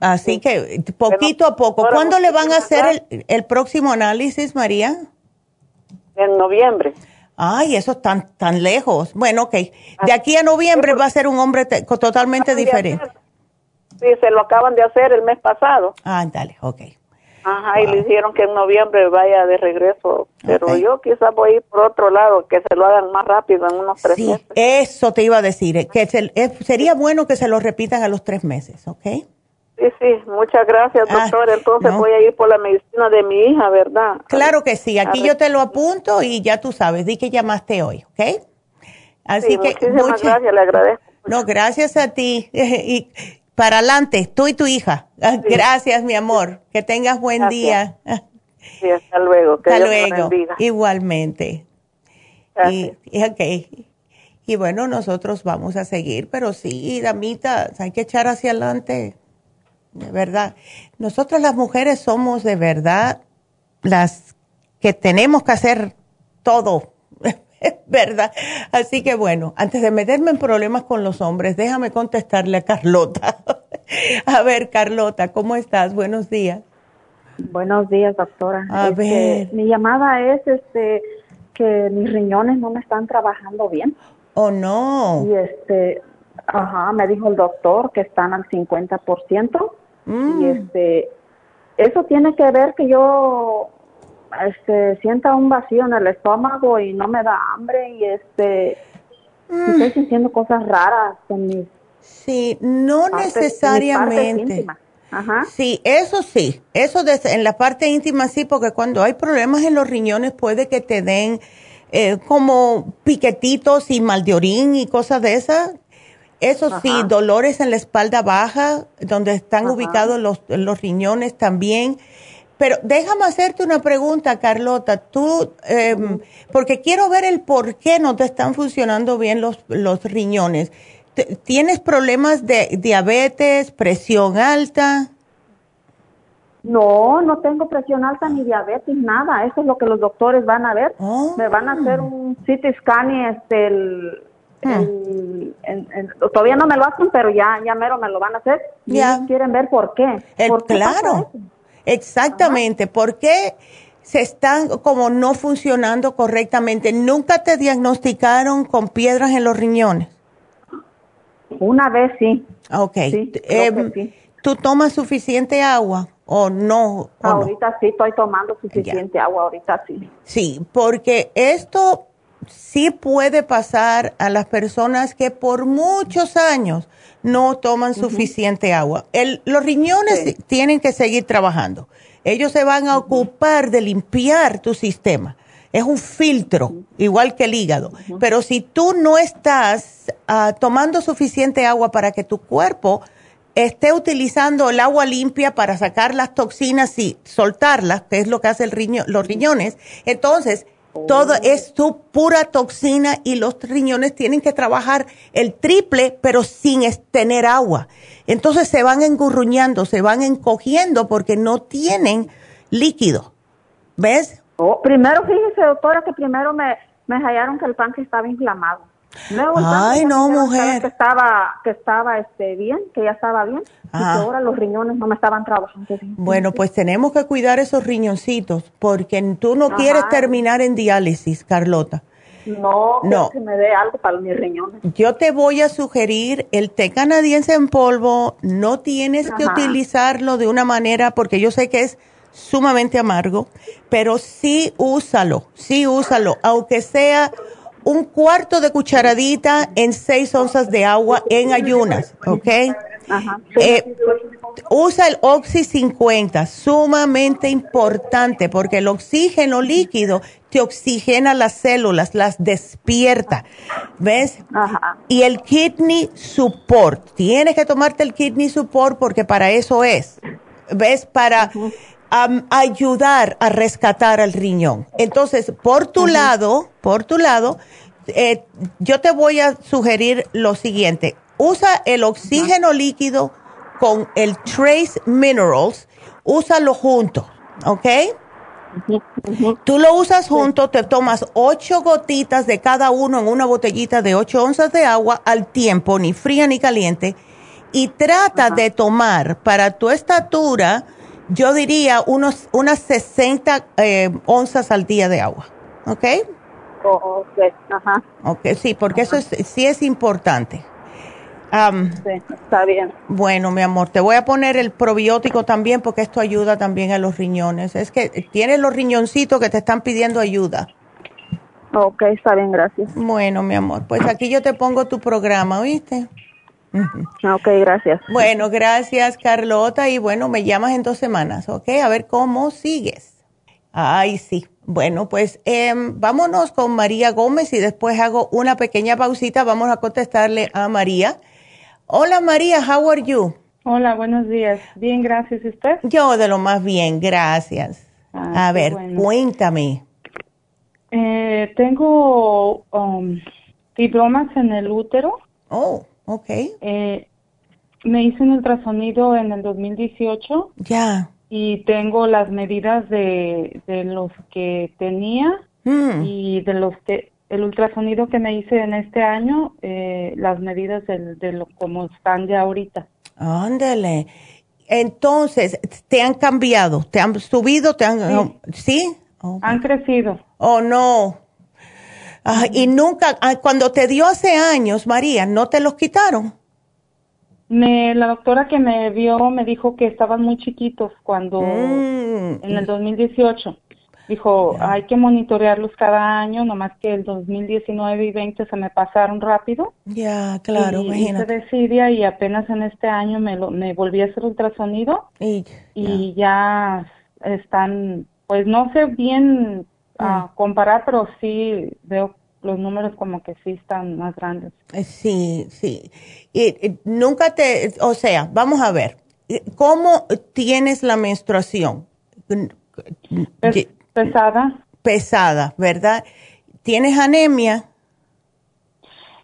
B: Así que poquito a poco. ¿Cuándo le van a hacer el, el, próximo análisis, María?
K: En noviembre.
B: Ay, eso es tan, tan lejos. Bueno, ok. De aquí a noviembre va a ser un hombre totalmente diferente.
K: Sí, se lo acaban de hacer el mes pasado.
B: Ah, dale, ok.
K: Ajá, y le dijeron que en noviembre vaya de regreso. Pero yo quizás voy a ir por otro lado, que se lo hagan más rápido, en unos tres
B: sí, Eso te iba a decir, eh, que sería bueno que se lo repitan a los tres meses, ¿ok?
K: Sí, sí, muchas gracias, ah, doctor. Entonces voy a ir por la medicina de mi hija, ¿verdad?
B: Claro que sí, aquí yo te lo apunto y ya tú sabes, di que llamaste hoy, ¿ok?
K: Así que muchas gracias, le agradezco.
B: No, gracias a ti. y para adelante, tú y tu hija. Gracias, mi amor. Que tengas buen día.
K: Sí, hasta luego.
B: hasta luego. Igualmente. Y, y bueno, nosotros vamos a seguir, pero sí, damitas, hay que echar hacia adelante. De verdad. Nosotros las mujeres somos de verdad las que tenemos que hacer todo. ¿Verdad? Así que bueno, antes de meterme en problemas con los hombres, déjame contestarle a Carlota. a ver, Carlota, ¿cómo estás? Buenos días.
L: Buenos días, doctora.
B: A
L: este,
B: ver.
L: Mi llamada es este que mis riñones no me están trabajando bien.
B: Oh, no.
L: Y este, ajá, me dijo el doctor que están al 50%.
B: Mm.
L: Y este, eso tiene que ver que yo este, sienta un vacío en el estómago y no me da hambre y este,
B: Mm.
L: estoy sintiendo cosas raras en mis
B: Sí, no
L: partes-
B: necesariamente.
L: Ajá.
B: Sí, eso sí, eso de- en la parte íntima sí, porque cuando hay problemas en los riñones puede que te den eh, como piquetitos y mal de orín y cosas de esas. Eso sí, dolores en la espalda baja, donde están
L: Ajá.
B: ubicados los, los riñones también. Pero déjame hacerte una pregunta, Carlota. Tú, em, porque quiero ver el por qué no te están funcionando bien los, los riñones. ¿Tienes problemas de diabetes, presión alta?
L: No, no tengo presión alta ni diabetes, nada. Eso es lo que los doctores van a ver. Me van a hacer un CT scan y este, el, el- todavía no me lo hacen, pero ya, ya mero me lo van a hacer.
B: Ya.
L: quieren ver por qué. ¿Por qué
B: claro? Exactamente. ¿Por qué se están como no funcionando correctamente? ¿Nunca te diagnosticaron con piedras en los riñones?
L: Una vez sí.
B: Ok.
L: Sí,
B: Em,
L: sí.
B: ¿Tú tomas suficiente agua o no? o no?
L: Ahorita sí estoy tomando suficiente agua, ahorita sí.
B: Sí, porque esto sí puede pasar a las personas que por muchos años no toman suficiente agua. El- los riñones tienen que seguir trabajando. Ellos se van a ocupar de limpiar tu sistema. Es un filtro, igual que el hígado. Pero si tú no estás ah, tomando suficiente agua para que tu cuerpo esté utilizando el agua limpia para sacar las toxinas y soltarlas, que es lo que hace el riño- los riñones, entonces todo es su pura toxina y los riñones tienen que trabajar el triple, pero sin tener agua. Entonces se van engurruñando, se van encogiendo porque no tienen líquido. ¿Ves?
L: Oh, primero, fíjese, doctora, que primero me, me hallaron que el páncreas estaba inflamado. Luego
B: Ay, no, mujer.
L: Que estaba, que estaba este, bien, que ya estaba bien. Y
B: Ah.
L: que ahora los riñones no me estaban trabajando bien.
B: Bueno, pues tenemos que cuidar esos riñoncitos porque tú no
L: Ajá.
B: quieres terminar en diálisis, Carlota.
L: No,
B: No.
L: que me dé algo para mis riñones.
B: Yo te voy a sugerir el té canadiense en polvo. No tienes que utilizarlo de una manera, porque yo sé que es sumamente amargo, pero sí úsalo, sí úsalo, aunque sea un cuarto de cucharadita en seis onzas de agua en ayunas, ¿ok?
L: Ajá.
B: Eh, usa el Oxy 50, sumamente importante porque el oxígeno líquido te oxigena las células, las despierta, ¿ves? Y el Kidney Support, tienes que tomarte el Kidney Support porque para eso es, ¿ves? Para am, ayudar a rescatar al riñón. Entonces, por tu lado, por tu lado, eh, yo te voy a sugerir lo siguiente. Usa el oxígeno líquido con el Trace Minerals, úsalo junto, ¿ok? Tú lo usas junto, te tomas ocho gotitas de cada uno en una botellita de ocho onzas de agua al tiempo, ni fría ni caliente, y trata de tomar para tu estatura, yo diría unos, unas 60 eh, onzas al día de agua, ¿ok?
L: Oh, ok, ajá.
B: Ok, sí, porque eso es, sí es importante.
L: Sí, está bien.
B: bueno, mi amor, te voy a poner el probiótico también porque esto ayuda también a los riñones. Es que tienes los riñoncitos que te están pidiendo ayuda.
L: Ok, está bien, gracias.
B: Bueno, mi amor, pues aquí yo te pongo tu programa, ¿oíste?
L: Ok, gracias.
B: Bueno, gracias Carlota y bueno, me llamas en dos semanas, ¿ok? A ver cómo sigues. Ay, sí, Bueno, pues em, vámonos con María Gómez y después hago una pequeña pausita. Vamos a contestarle a María. Hola María, how are you?
M: Hola, buenos días. Bien, gracias. ¿Y usted?
B: Yo de lo más bien, gracias. Ah, a ver, cuéntame.
M: Eh, tengo um, fibromas en el útero.
B: Oh, ok.
M: Eh, me hice un ultrasonido en el 2018.
B: Ya.
M: Y tengo las medidas de, de los que tenía mm. y de los que el ultrasonido que me hice en este año, eh, las medidas de, de lo como están ya ahorita.
B: Ándale. Entonces, ¿te han cambiado? ¿Te han subido? ¿Te han, sí?
M: Oh, han crecido.
B: Oh, no. Ah, y nunca, ah, cuando te dio hace años, María, ¿no te los quitaron?
M: Me, la doctora que me vio me dijo que estaban muy chiquitos cuando, mm. en el 2018. Dijo, hay que monitorearlos cada año, nomás que el 2019 y 20 se me pasaron rápido.
B: Ya, claro,
M: y, imagínate. decidia y apenas en este año me, lo, me volví a hacer ultrasonido y, y ya están, pues no sé bien a mm. comparar, pero sí veo los números como que sí están más grandes.
B: Eh, sí, sí. Y, nunca te, o sea, vamos a ver, ¿cómo tienes la menstruación?
M: Pesada.
B: Pesada, ¿verdad? ¿Tienes anemia?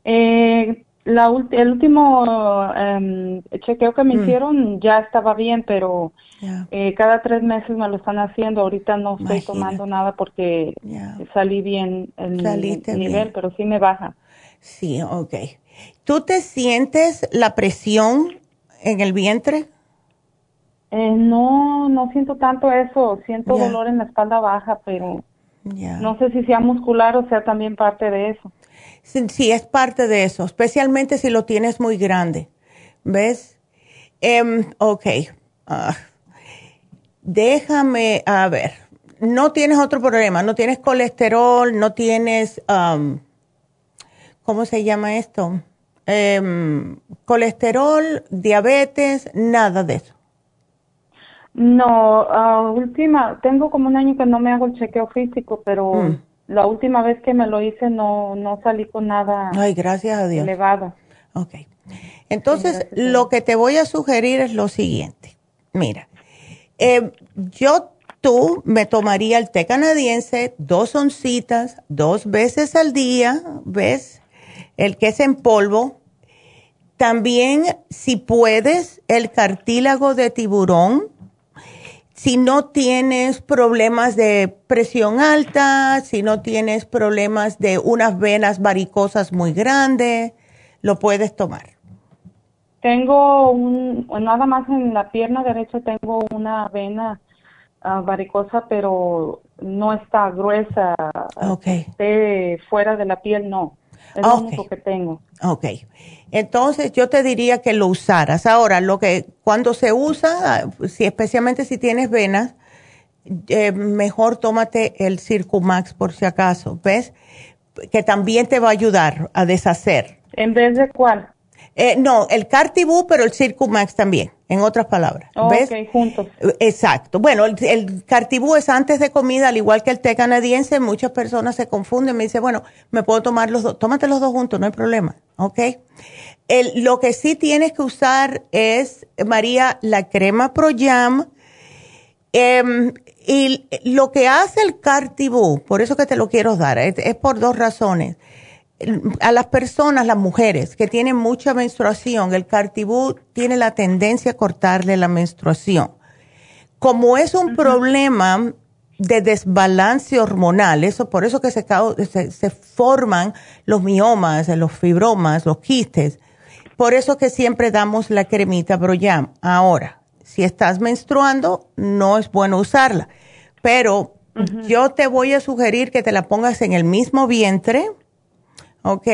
M: Eh, la, el último em, chequeo que me mm. hicieron ya estaba bien, pero eh, cada tres meses me lo están haciendo. Ahorita no estoy tomando nada porque salí bien en el nivel, pero sí me baja.
B: Sí, ok. ¿Tú te sientes la presión en el vientre?
M: Eh, no, no siento tanto eso. Siento dolor en la espalda baja, pero no sé si sea muscular o sea también parte de eso.
B: Sí, es parte de eso, especialmente si lo tienes muy grande. ¿Ves? Um, ok. Ah, déjame, a ver. No tienes otro problema, no tienes colesterol, no tienes, um, ¿cómo se llama esto? Em, colesterol, diabetes, nada de eso.
M: No, última, tengo como un año que no me hago el chequeo físico, pero mm. La última vez que me lo hice no, no salí con nada
B: Ay, gracias a Dios.
M: elevado.
B: Ok. Entonces, lo que te voy a sugerir es lo siguiente. Mira, eh, yo, tú, me tomaría el té canadiense, dos oncitas, dos veces al día, ¿ves? El que es en polvo. También, si puedes, el cartílago de tiburón, si no tienes problemas de presión alta, si no tienes problemas de unas venas varicosas muy grandes, lo puedes tomar.
M: Tengo un, nada más en la pierna derecha tengo una vena ah, varicosa, pero no está gruesa.
B: Okay.
M: Esté fuera de la piel, no. Es lo único que tengo.
B: Ok. Entonces yo te diría que lo usaras. Ahora, lo que cuando se usa, si especialmente si tienes venas, eh, mejor tómate el Circumax por si acaso, ¿ves? Que también te va a ayudar a deshacer.
M: ¿En vez de cuál?
B: Eh, no, el Cartibú, pero el Circumax también, en otras palabras. ¿ves?
M: Ok, juntos.
B: Exacto. Bueno, el, el, Cartibú es antes de comida, al igual que el té canadiense. Muchas personas se confunden. Me dicen, bueno, me puedo tomar los dos. Tómate los dos juntos, no hay problema. ¿Ok? El, lo que sí tienes que usar es, María, la crema Pro Jam. Em, y lo que hace el Cartibú, por eso que te lo quiero dar, es por dos razones a las personas, las mujeres que tienen mucha menstruación, el cartibú tiene la tendencia a cortarle la menstruación. Como es un problema de desbalance hormonal, eso por eso que se, se, forman los miomas, los fibromas, los quistes. Por eso que siempre damos la cremita Broyam. Ahora, si estás menstruando, no es bueno usarla, pero yo te voy a sugerir que te la pongas en el mismo vientre ¿ok?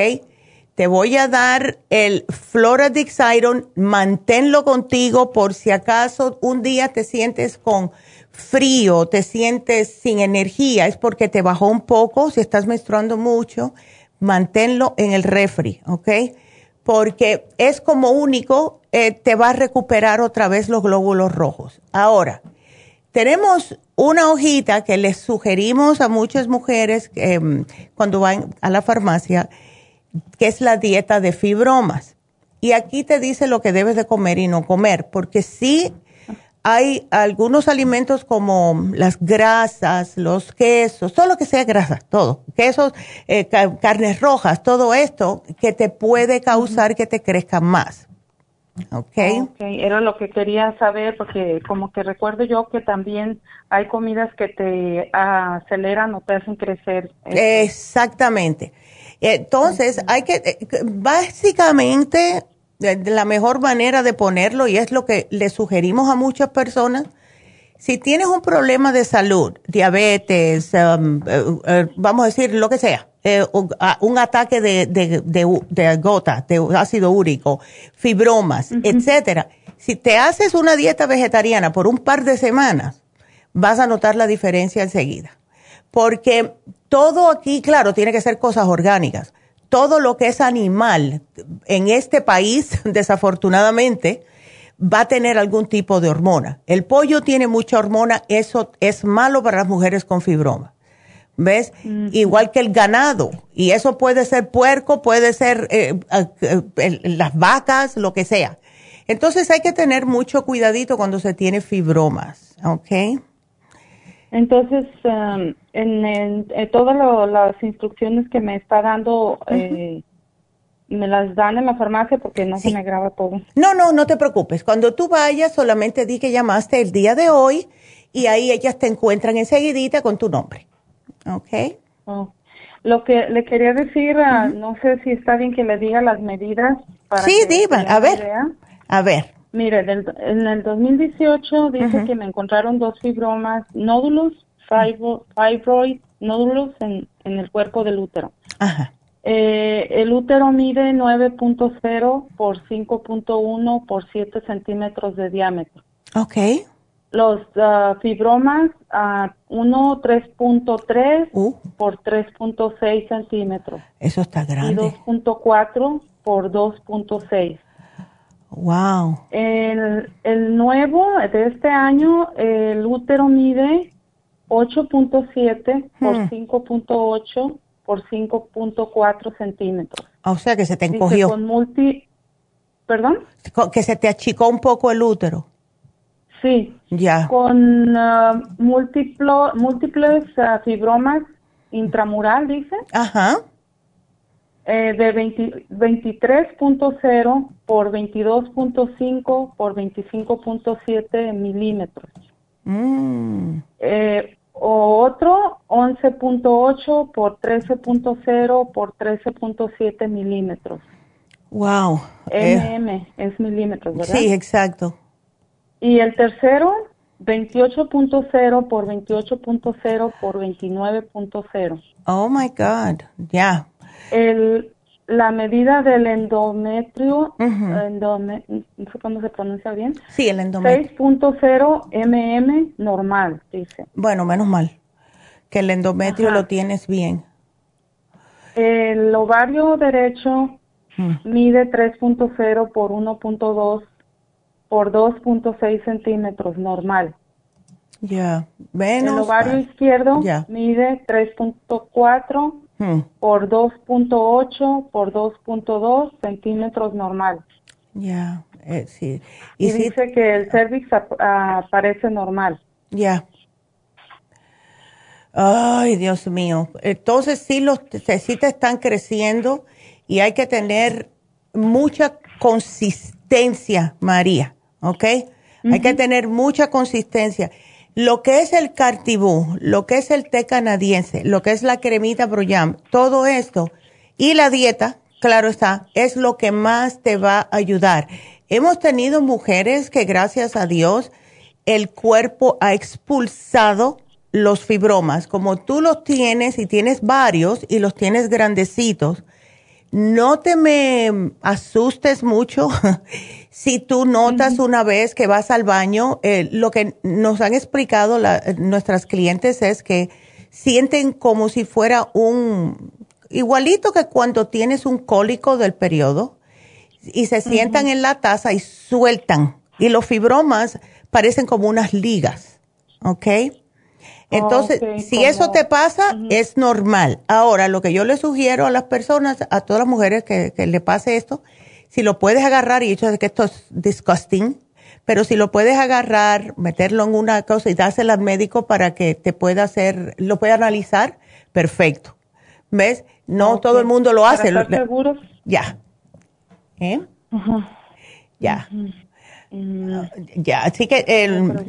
B: Te voy a dar el Floradix Iron, manténlo contigo por si acaso un día te sientes con frío, te sientes sin energía, es porque te bajó un poco, si estás menstruando mucho, manténlo en el refri, ¿ok? Porque es como único, eh, te va a recuperar otra vez los glóbulos rojos. Ahora, tenemos una hojita que les sugerimos a muchas mujeres em, cuando van a la farmacia, que es la dieta de fibromas. Y aquí te dice lo que debes de comer y no comer, porque sí hay algunos alimentos como las grasas, los quesos, todo lo que sea grasa, todo, quesos, eh, carnes rojas, todo esto que te puede causar que te crezcan más. Okay.
M: ok. Era lo que quería saber porque como que recuerdo yo que también hay comidas que te aceleran o te hacen crecer.
B: Exactamente. Entonces, hay que, eh, básicamente, la mejor manera de ponerlo, y es lo que le sugerimos a muchas personas, si tienes un problema de salud, diabetes, um, eh, eh, vamos a decir lo que sea, un, ataque de, de, de, gota, de ácido úrico, fibromas, etcétera, si te haces una dieta vegetariana por un par de semanas, vas a notar la diferencia enseguida. Porque todo aquí, claro, tiene que ser cosas orgánicas todo lo que es animal en este país, desafortunadamente, va a tener algún tipo de hormona. El pollo tiene mucha hormona, eso es malo para las mujeres con fibroma. ¿Ves? Igual que el ganado. Y eso puede ser puerco, puede ser eh, eh, las vacas, lo que sea. Entonces hay que tener mucho cuidadito cuando se tiene fibromas, ¿ok?
M: Entonces, um, en, todas las instrucciones que me está dando, eh, me las dan en la farmacia porque no se me graba todo.
B: No, no, no te preocupes. Cuando tú vayas, solamente di que llamaste el día de hoy y ahí ellas te encuentran enseguidita con tu nombre. ¿Ok?
M: Oh. Lo que le quería decir, ah, no sé si está bien que le diga las medidas.
B: Para sí, Diva, a ver. A ver.
M: Mire, en el 2018 dice que me encontraron dos fibromas, nódulos, fibroid, nódulos en, el cuerpo del útero. Ajá. Eh, el útero mide 9.0 por 5.1 por 7 centímetros de diámetro.
B: Ok.
M: Los uh, fibromas, uh, uno 3.3 uh. por 3.6 centímetros.
B: Eso está grande.
M: Y 2.4 por 2.6.
B: Wow.
M: El, el nuevo de este año, el útero mide 8.7 por 5.8 hmm. por 5.4 centímetros.
B: O sea que se te encogió.
M: con multi, ¿Perdón?
B: Que se te achicó un poco el útero.
M: Sí.
B: Ya.
M: Con uh, múltiplo, múltiples uh, fibromas intramural, dice.
B: Ajá
M: eh, de 23.0 por 22.5 por 25.7 milímetros.
B: Mm.
M: Eh, o otro 11.8 por 13.0 por 13.7 milímetros.
B: Wow.
M: MM eh. es milímetros, ¿verdad?
B: Sí, exacto.
M: Y el tercero 28.0 por 28.0 por 29.0.
B: Oh my God, ya
M: el, la medida del endometrio, no sé cómo se pronuncia bien.
B: Sí, el endometrio. 6.0
M: mm normal, dice.
B: Bueno, menos mal, que el endometrio lo tienes bien.
M: El ovario derecho mm. mide 3.0 por 1.2 por 2.6 centímetros, normal.
B: Ya, menos.
M: El ovario izquierdo mide 3.4 Hmm. por 2.8 por 2.2 centímetros normal.
B: Ya, eh, sí.
M: Y, dice que el cervix aparece normal.
B: Ya. Ay, Dios mío. Entonces sí, los sí te están creciendo y hay que tener mucha consistencia, María, ¿ok? Hay que tener mucha consistencia. Lo que es el cartibú, lo que es el té canadiense, lo que es la cremita Broyam, todo esto y la dieta, claro está, es lo que más te va a ayudar. Hemos tenido mujeres que gracias a Dios el cuerpo ha expulsado los fibromas. Como tú los tienes y tienes varios y los tienes grandecitos, no te me asustes mucho si tú notas una vez que vas al baño. Eh, lo que nos han explicado nuestras clientes es que sienten como si fuera un igualito que cuando tienes un cólico del periodo y se sientan en la taza y sueltan y los fibromas parecen como unas ligas. ¿ok? Entonces, si eso te pasa, es normal. Ahora, lo que yo le sugiero a las personas, a todas las mujeres que, le pase esto, si lo puedes agarrar, y hecho de que esto es disgusting, pero si lo puedes agarrar, meterlo en una cosa y dárselo al médico para que te pueda hacer, lo pueda analizar, perfecto. ¿Ves? No todo el mundo lo hace.
M: ¿Estás seguro?
B: Ya. ¿Eh? Ya. Ya, así que el,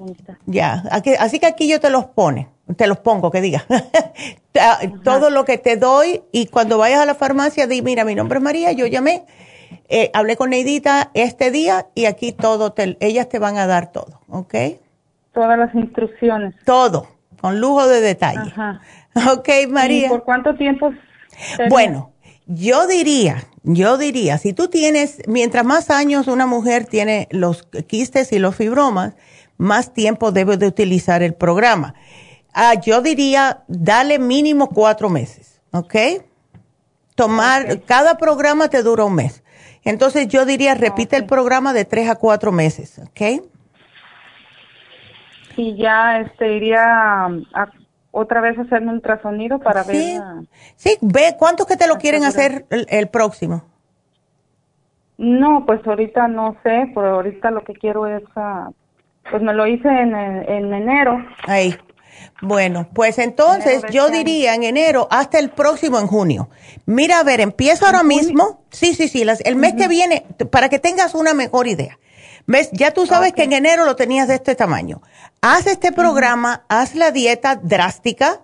B: ya, así que aquí yo te los pone, te los pongo, que diga. Todo lo que te doy y cuando vayas a la farmacia di, mira, mi nombre es María, yo llamé, eh, hablé con Neidita este día y aquí todo, ellas te van a dar todo, ¿ok?
M: Todas las instrucciones.
B: Todo, con lujo de detalle. Ajá. Ok, María.
M: ¿Y por cuánto tiempo?
B: Bueno, yo diría, yo diría, si tú tienes, mientras más años una mujer tiene los quistes y los fibromas, más tiempo debe de utilizar el programa. Ah, yo diría, dale mínimo cuatro meses, ¿ok? Tomar, cada programa te dura un mes. Entonces yo diría, repite el programa de tres a cuatro meses, ¿ok?
M: Y ya este, iría a otra vez hacerme un ultrasonido para ver.
B: Sí, ve, ¿cuántos que te lo quieren hacer el, próximo?
M: No, pues ahorita no sé, pero ahorita lo que quiero es, ah, pues me lo hice en, en enero.
B: Ahí. Bueno, pues entonces yo este diría en enero hasta el próximo en junio. Mira, a ver, empiezo ahora mismo. Sí, sí, sí, el mes que viene, para que tengas una mejor idea. ¿Ves? Ya tú sabes que en enero lo tenías de este tamaño. Haz este programa, haz la dieta drástica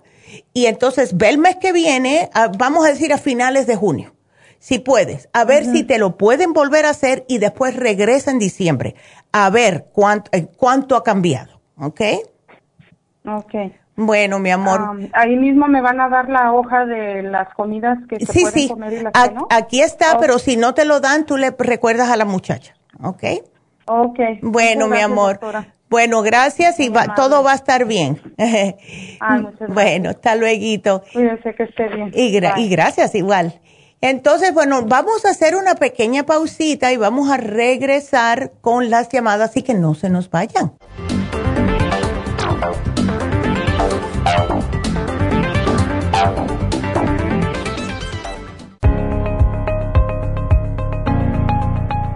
B: y entonces ve el mes que viene, vamos a decir a finales de junio, si puedes, a ver si te lo pueden volver a hacer y después regresa en diciembre, a ver cuánto, eh, cuánto ha cambiado, ¿ok?
M: Ok.
B: Bueno, mi amor.
M: ahí mismo me van a dar la hoja de las comidas que se pueden comer y las que no.
B: Aquí está, pero si no te lo dan, tú le recuerdas a la muchacha, ¿ok?
M: Ok.
B: Bueno, mi amor. Bueno, gracias y todo va a estar bien. bueno, hasta luego.
M: Cuídese que esté bien.
B: Y, y gracias igual. Entonces, bueno, vamos a hacer una pequeña pausita y vamos a regresar con las llamadas, así que no se nos vayan.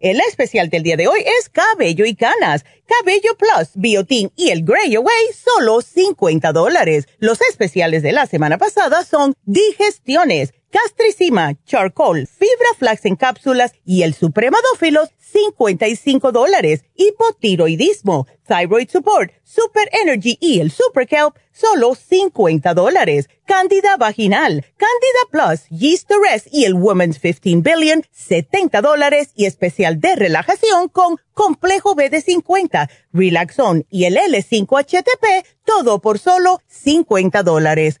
E: El especial del día de hoy es Cabello y Canas, Cabello Plus, Biotin y el Grey Away, solo 50 dólares. Los especiales de la semana pasada son Digestiones Gastricima, Charcoal, Fibra Flax en cápsulas y el Supremadófilos, 55 dólares. Hipotiroidismo, Thyroid Support, Super Energy y el Super Kelp, solo 50 dólares. Candida Vaginal, Candida Plus, Yeast Rest y el Women's 15 Billion, 70 dólares y especial de relajación con Complejo B de 50, Relaxon y el L5HTP, todo por solo 50 dólares.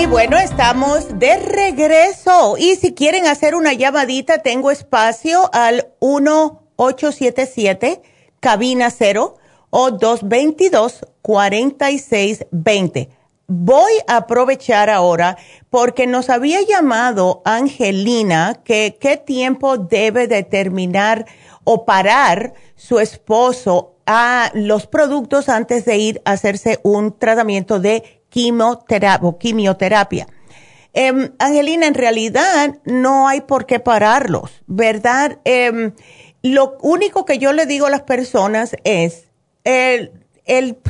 B: Y bueno, estamos de regreso. Y si quieren hacer una llamadita, tengo espacio al 1877 cabina 0 o 222-4620. Voy a aprovechar ahora porque nos había llamado Angelina que qué tiempo debe determinar o parar su esposo a los productos antes de ir a hacerse un tratamiento de quimioterapia. Em, Angelina, en realidad no hay por qué pararlos, ¿verdad? Em, lo único que yo le digo a las personas es, el,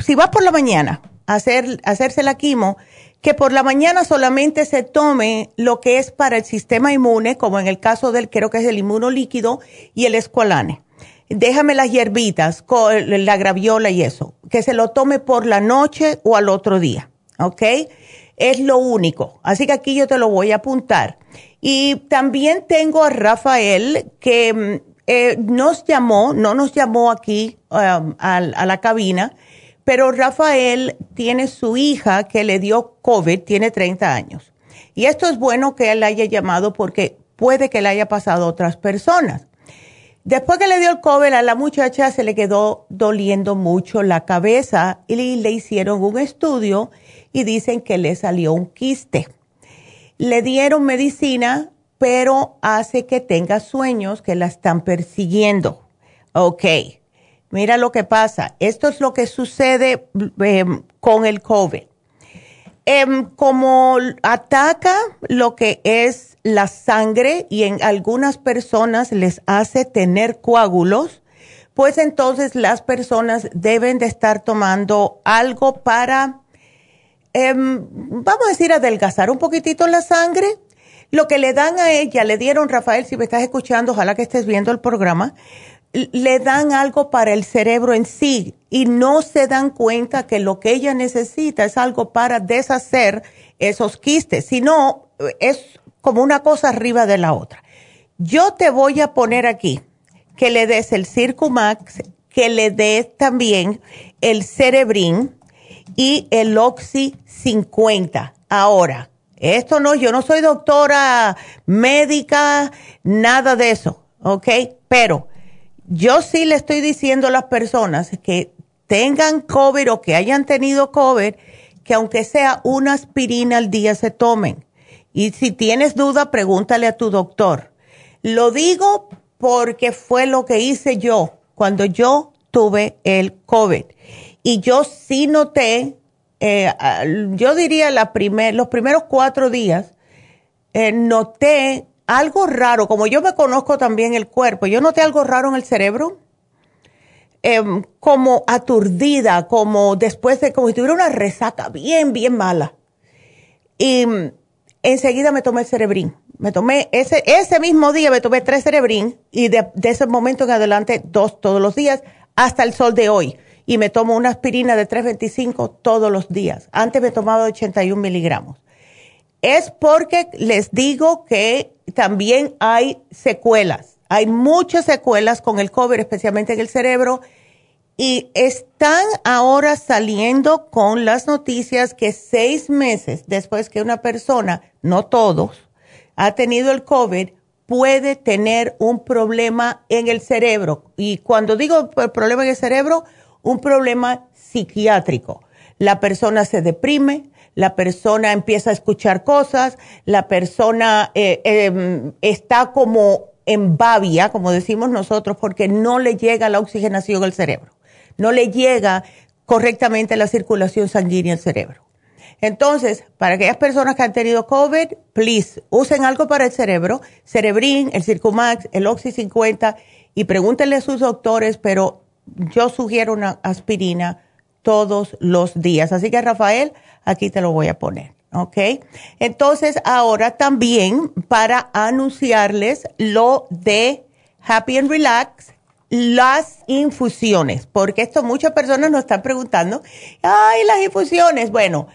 B: si va por la mañana a hacer, hacerse la quimo, que por la mañana solamente se tome lo que es para el sistema inmune, como en el caso del, creo que es el inmunolíquido y el escualane. Déjame las hierbitas, la graviola y eso, que se lo tome por la noche o al otro día, ¿ok? Es lo único. Así que aquí yo te lo voy a apuntar. Y también tengo a Rafael que mm, eh, nos llamó, no nos llamó aquí um, a, la cabina, pero Rafael tiene su hija que le dio COVID, tiene 30 años. Y esto es bueno que él haya llamado porque puede que le haya pasado a otras personas. Después que le dio el COVID, a la muchacha se le quedó doliendo mucho la cabeza y le hicieron un estudio y dicen que le salió un quiste. Le dieron medicina pero hace que tenga sueños que la están persiguiendo. Ok, mira lo que pasa. Esto es lo que sucede em, con el COVID. Em, como ataca lo que es la sangre y en algunas personas les hace tener coágulos, pues entonces las personas deben de estar tomando algo para, em, vamos a decir, adelgazar un poquitito la sangre lo que le dan a ella, le dieron, Rafael, si me estás escuchando, ojalá que estés viendo el programa, le dan algo para el cerebro en sí y no se dan cuenta que lo que ella necesita es algo para deshacer esos quistes, sino es como una cosa arriba de la otra. Yo te voy a poner aquí que le des el Circumax, que le des también el Cerebrin y el Oxy 50. Ahora, esto no, yo no soy doctora médica, nada de eso, ¿ok? Pero yo sí le estoy diciendo a las personas que tengan COVID o que hayan tenido COVID, que aunque sea una aspirina al día se tomen. Y si tienes duda, pregúntale a tu doctor. Lo digo porque fue lo que hice yo cuando yo tuve el COVID. Y yo sí noté eh, yo diría la primer, los primeros cuatro días, eh, noté algo raro, como yo me conozco también el cuerpo, yo noté algo raro en el cerebro, em, como aturdida, como después de, como si tuviera una resaca bien, bien mala. Y mm, enseguida me tomé el cerebrín. Me tomé, ese, ese mismo día me tomé tres cerebrín y de, de ese momento en adelante dos todos los días hasta el sol de hoy y me tomo una aspirina de 325 todos los días. Antes me tomaba 81 miligramos. Es porque les digo que también hay secuelas. Hay muchas secuelas con el COVID, especialmente en el cerebro. Y están ahora saliendo con las noticias que seis meses después que una persona, no todos, ha tenido el COVID, puede tener un problema en el cerebro. Y cuando digo problema en el cerebro, un problema psiquiátrico. La persona se deprime, la persona empieza a escuchar cosas, la persona eh, em, está como en babia, como decimos nosotros, porque no le llega la oxigenación al cerebro, no le llega correctamente la circulación sanguínea al cerebro. Entonces, para aquellas personas que han tenido COVID, please, usen algo para el cerebro, Cerebrin, el Circumax, el Oxy 50 y pregúntenle a sus doctores, pero yo sugiero una aspirina todos los días. Así que Rafael, aquí te lo voy a poner. ¿Ok? Entonces, ahora también para anunciarles lo de Happy and Relax, las infusiones, porque esto muchas personas nos están preguntando, ay, las infusiones. Bueno,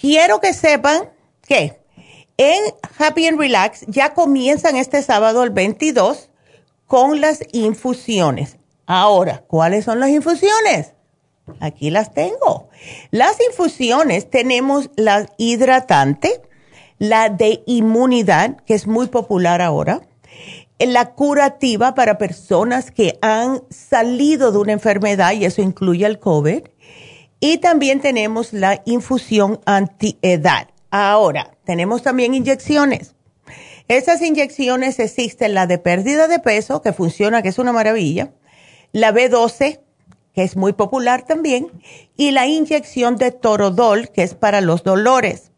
B: quiero que sepan que en Happy and Relax ya comienzan este sábado el 22 con las infusiones. Ahora, ¿cuáles son las infusiones? Aquí las tengo. Las infusiones tenemos la hidratante, la de inmunidad, que es muy popular ahora, la curativa para personas que han salido de una enfermedad, y eso incluye el COVID, y también tenemos la infusión antiedad. Ahora, tenemos también inyecciones. Esas inyecciones existen, la de pérdida de peso, que funciona, que es una maravilla, la B12, que es muy popular también, y la inyección de Torodol, que es para los dolores.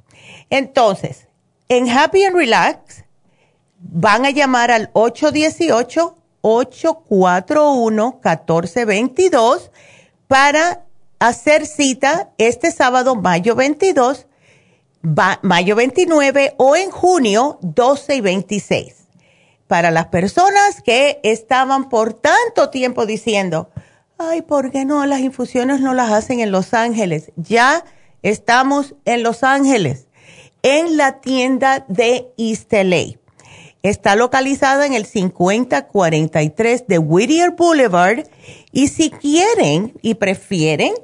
B: Entonces, en Happy and Relax van a llamar al 818-841-1422 para hacer cita este sábado, mayo 22, mayo 29 o en junio 12 y 26. Para las personas que estaban por tanto tiempo diciendo, ay, ¿por qué no? Las infusiones no las hacen en Los Ángeles. Ya estamos en Los Ángeles, en la tienda de East. Está localizada en el 5043 de Whittier Boulevard y si quieren y prefieren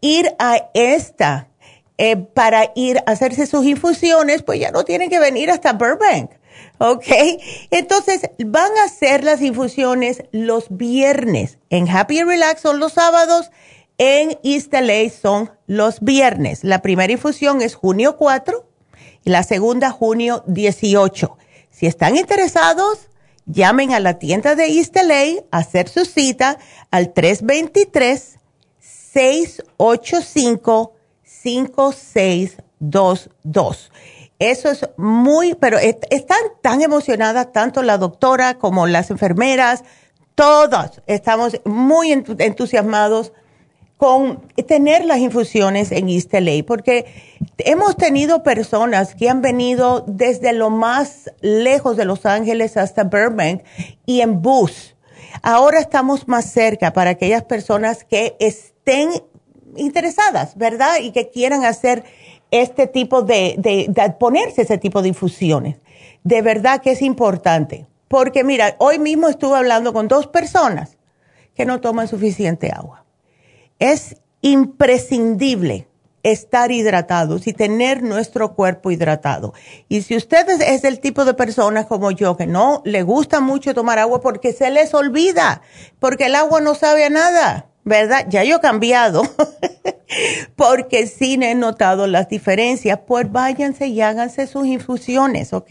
B: ir a esta eh, para ir a hacerse sus infusiones, pues ya no tienen que venir hasta Burbank. ¿Ok? Entonces, van a hacer las infusiones los viernes. En Happy Relax son los sábados. En East LA son los viernes. La primera infusión es junio 4 y la segunda junio 18. Si están interesados, llamen a la tienda de East LA a hacer su cita al 323-685-5622. Eso es muy, pero están tan emocionadas tanto la doctora como las enfermeras, todos estamos muy entusiasmados con tener las infusiones en East LA, porque hemos tenido personas que han venido desde lo más lejos de Los Ángeles hasta Burbank y en bus. Ahora estamos más cerca para aquellas personas que estén interesadas, ¿verdad? Y que quieran hacer este tipo de, de, ponerse ese tipo de infusiones. De verdad que es importante. Porque mira, hoy mismo estuve hablando con dos personas que no toman suficiente agua. Es imprescindible estar hidratados y tener nuestro cuerpo hidratado. Y si usted es el tipo de persona como yo que no le gusta mucho tomar agua porque se les olvida, porque el agua no sabe a nada, ¿verdad? Ya yo he cambiado, porque sí he notado las diferencias, pues váyanse y háganse sus infusiones, ¿ok?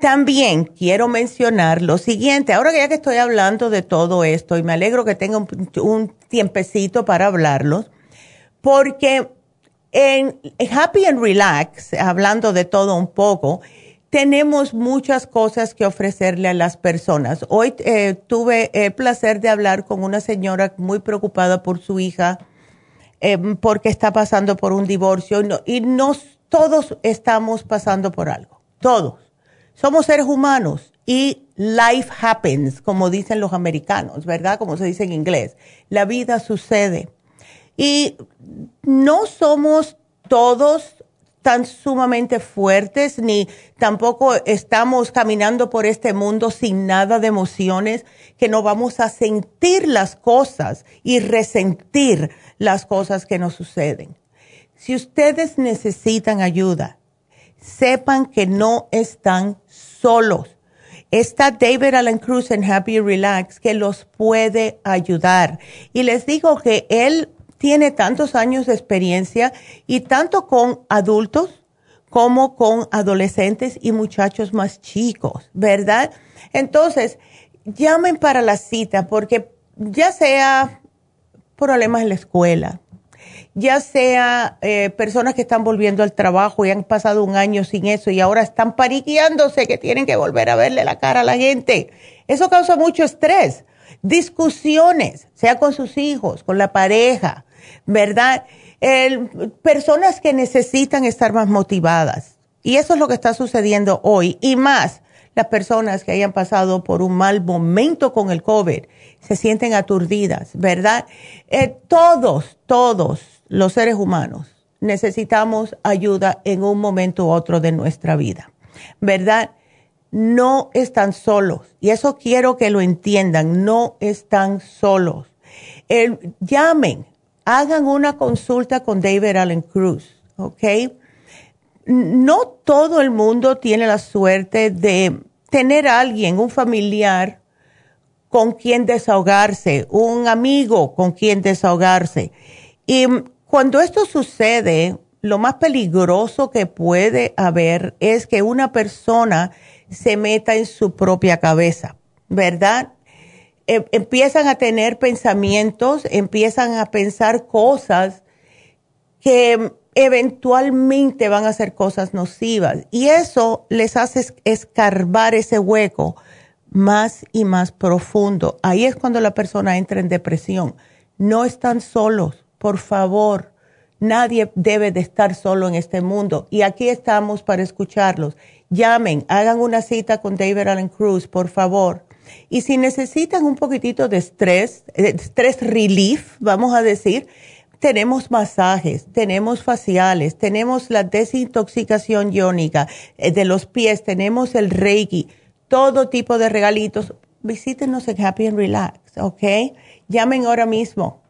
B: También quiero mencionar lo siguiente, ahora que ya que estoy hablando de todo esto y me alegro que tenga un, un tiempecito para hablarlos, porque en Happy and Relax, hablando de todo un poco, tenemos muchas cosas que ofrecerle a las personas. Hoy eh, tuve el placer de hablar con una señora muy preocupada por su hija eh, porque está pasando por un divorcio y, nos, todos estamos pasando por algo, todos. Somos seres humanos y life happens, como dicen los americanos, ¿verdad? Como se dice en inglés. La vida sucede. Y no somos todos tan sumamente fuertes, ni tampoco estamos caminando por este mundo sin nada de emociones, que no vamos a sentir las cosas y resentir las cosas que nos suceden. Si ustedes necesitan ayuda, sepan que no están solos. está David Allen Cruz en Happy Relax que los puede ayudar. Y les digo que él tiene tantos años de experiencia y tanto con adultos como con adolescentes y muchachos más chicos, ¿verdad? Entonces, llamen para la cita porque ya sea problemas en la escuela, ya sea eh, personas que están volviendo al trabajo y han pasado un año sin eso y ahora están pariqueándose que tienen que volver a verle la cara a la gente. Eso causa mucho estrés. Discusiones, sea con sus hijos, con la pareja, ¿verdad? personas que necesitan estar más motivadas. Y eso es lo que está sucediendo hoy. Y más, las personas que hayan pasado por un mal momento con el COVID se sienten aturdidas, ¿verdad? Eh, todos, todos los seres humanos necesitamos ayuda en un momento u otro de nuestra vida, ¿verdad? No están solos. Y eso quiero que lo entiendan, no están solos. llamen, hagan una consulta con David Allen Cruz, ¿ok? No todo el mundo tiene la suerte de tener a alguien, un familiar, con quien desahogarse, un amigo con quien desahogarse. Y cuando esto sucede, lo más peligroso que puede haber es que una persona se meta en su propia cabeza, ¿verdad? Em, empiezan a tener pensamientos, empiezan a pensar cosas que eventualmente van a ser cosas nocivas y eso les hace escarbar ese hueco más y más profundo. Ahí es cuando la persona entra en depresión. No están solos, por favor. Nadie debe de estar solo en este mundo y aquí estamos para escucharlos. Llamen, hagan una cita con David Allen Cruz, por favor. Y si necesitan un poquitito de estrés, estrés relief, vamos a decir, tenemos masajes, tenemos faciales, tenemos la desintoxicación iónica eh, de los pies, tenemos el Reiki, todo tipo de regalitos. Visítenos en Happy and Relax, ¿ok? Llamen ahora mismo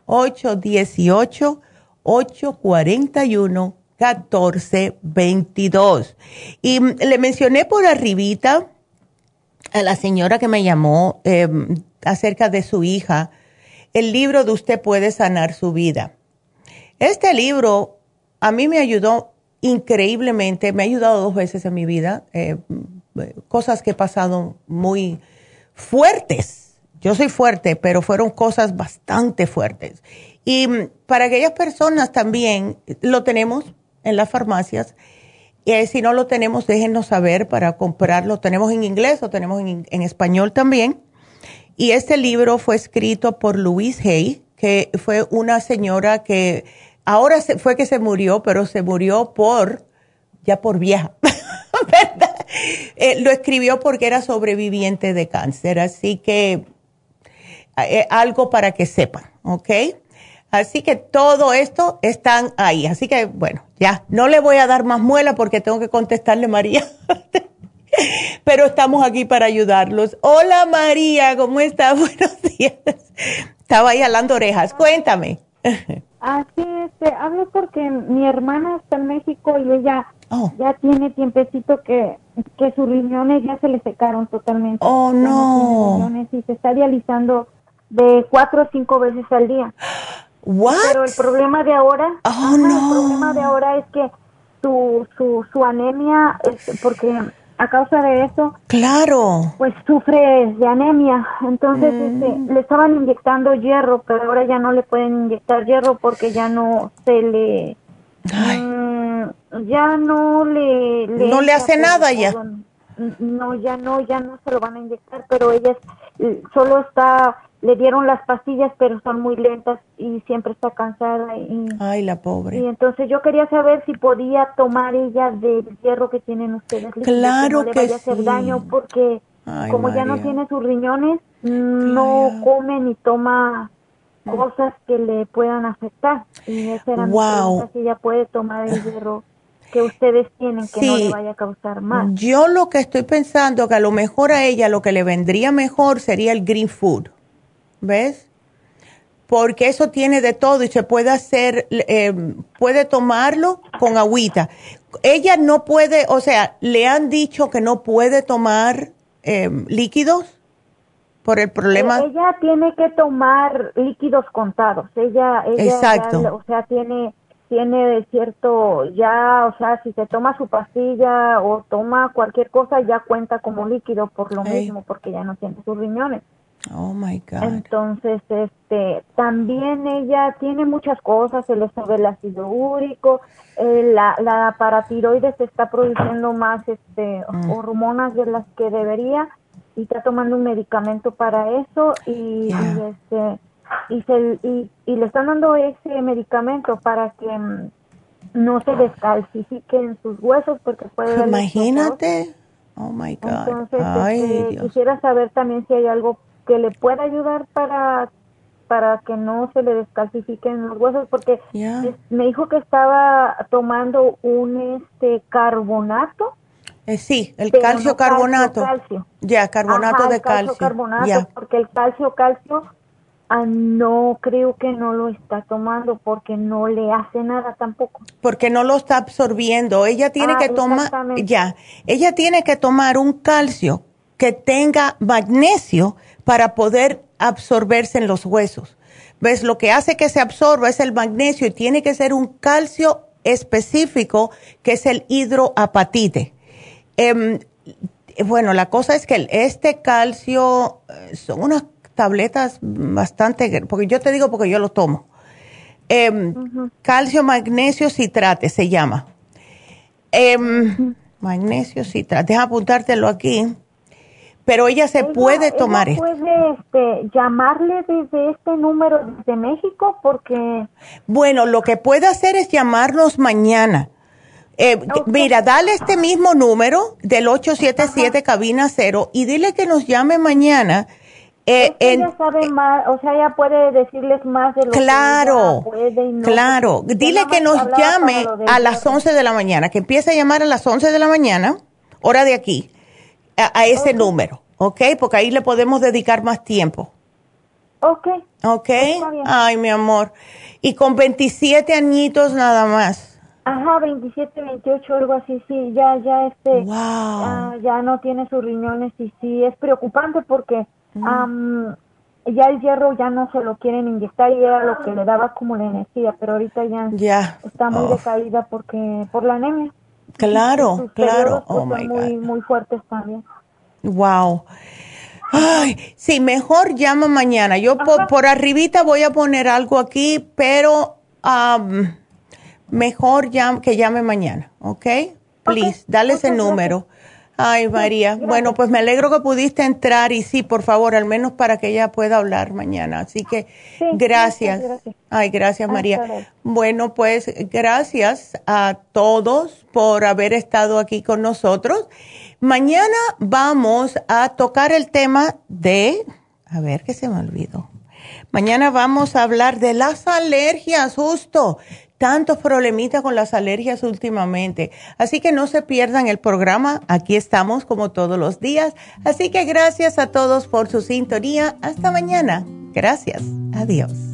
B: 818-841-1422. Y mm, le mencioné por arribita a la señora que me llamó em, acerca de su hija, el libro de Usted puede sanar su vida. Este libro a mí me ayudó increíblemente, me ha ayudado dos veces en mi vida, eh, cosas que he pasado muy fuertes. Yo soy fuerte, pero fueron cosas bastante fuertes. Y mm, para aquellas personas también lo tenemos en las farmacias y si no lo tenemos, déjenos saber para comprarlo. Tenemos en inglés o tenemos en, español también. Y este libro fue escrito por Louise Hay, que fue una señora que ahora fue que se murió, pero se murió por, ya por vieja, ¿verdad? Eh, lo escribió porque era sobreviviente de cáncer, así que eh, algo para que sepan, ¿ok? Así que todo esto están ahí. Así que, bueno, ya, no le voy a dar más muela porque tengo que contestarle María. Pero estamos aquí para ayudarlos. Hola María, ¿cómo estás? Buenos días. Estaba ahí hablando orejas. Cuéntame.
N: Así este, hablo porque mi hermana está en México y ella oh. ya tiene tiempecito que, que sus riñones ya se le secaron totalmente.
B: Oh, no.
N: Y se está dializando de cuatro o cinco veces al día. Pero el problema de ahora,
B: oh,
N: no. el problema de ahora es que su, su, su anemia, es porque a causa de eso,
B: claro,
N: pues sufre de anemia. Entonces mm. este, le estaban inyectando hierro, pero ahora ya no le pueden inyectar hierro porque ya no se le, mm, ya no le,
B: no le hace nada ya.
N: No, ya no, ya no se lo van a inyectar, pero ella solo está le dieron las pastillas, pero son muy lentas y siempre está cansada. Y,
B: Ay, la pobre.
N: Y entonces yo quería saber si podía tomar ella del hierro que tienen ustedes.
B: Claro que, no le vaya
N: a hacer daño porque como ya no tiene sus riñones, no come ni toma cosas que le puedan afectar. Y esa era
B: wow.
N: si ella puede tomar el hierro que ustedes tienen que no le vaya a causar mal.
B: Yo lo que estoy pensando que a lo mejor a ella lo que le vendría mejor sería el green food ¿ves? Porque eso tiene de todo y se puede hacer, eh, puede tomarlo con agüita. Ella no puede, o sea, le han dicho que no puede tomar em, líquidos por el problema.
N: Eh, ella tiene que tomar líquidos contados. Ella, ella
B: Exacto.
N: o sea, tiene tiene cierto, ya, o sea, si se toma su pastilla o toma cualquier cosa, ya cuenta como líquido por lo mismo, porque ya no tiene sus riñones.
B: Oh my God.
N: Entonces, este, también ella tiene muchas cosas, se le sube el ácido úrico, eh, la, la paratiroides está produciendo más, este, mm. hormonas de las que debería y está tomando un medicamento para eso y, y este, y, se, y, y, le están dando ese medicamento para que mm, no se descalcifiquen sus huesos porque puede
B: imagínate. Oh my god.
N: Entonces este, quisiera saber también si hay algo que le pueda ayudar para para que no se le descalcifiquen los huesos porque me dijo que estaba tomando un este carbonato
B: eh, sí, el calcio carbonato. Ya, carbonato de calcio.
N: Carbonato, porque el calcio calcio Ah, no creo que no lo está tomando porque no le hace nada tampoco.
B: Porque no lo está absorbiendo. Ella tiene ah, que tomar, ya, ella tiene que tomar un calcio que tenga magnesio para poder absorberse en los huesos. ¿Ves? Lo que hace que se absorba es el magnesio y tiene que ser un calcio específico que es el hidroapatite. Em, bueno, la cosa es que este calcio eh, son unas tabletas bastante, porque yo te digo porque yo lo tomo. Em, calcio, magnesio, citrate se llama. Em, magnesio, citrate. Deja apuntártelo aquí. Pero ella se puede tomar
N: ella puede este, llamarle desde este número de México porque...
B: Bueno, lo que puede hacer es llamarnos mañana. Eh, mira, dale este mismo número del 877 cabina cero y dile que nos llame mañana
N: eh, ella sabe más, o sea, ella puede decirles más de lo
B: claro, que puede Claro, dile que nos llame a las 11 de la mañana, que empiece a llamar a las 11 de la mañana, hora de aquí, a, ese número, ¿ok? Porque ahí le podemos dedicar más tiempo.
N: Ok.
B: Ok. Ay, mi amor. Y con 27 añitos nada más.
N: Ajá, 27, 28, algo así, sí, ya, ya, este, wow. ya no tiene sus riñones y sí, es preocupante porque ya el hierro ya no se lo quieren inyectar y era lo que le daba como la energía, pero ahorita ya, está muy decaída porque por la anemia.
B: Claro, claro.
N: Pues, oh muy, muy fuertes también.
B: Wow. Ay, sí, mejor llama mañana. Yo por, arribita voy a poner algo aquí, pero mejor que llame mañana, ¿ok? Please, dale ese número. Ay, María. Bueno, pues me alegro que pudiste entrar y sí, por favor, al menos para que ella pueda hablar mañana. Así que gracias. Ay, gracias, María. Bueno, pues gracias a todos por haber estado aquí con nosotros. Mañana vamos a tocar el tema de, a ver qué se me olvidó. Mañana vamos a hablar de las alergias, justo tantos problemitas con las alergias últimamente. Así que no se pierdan el programa. Aquí estamos como todos los días. Así que gracias a todos por su sintonía. Hasta mañana. Gracias. Adiós.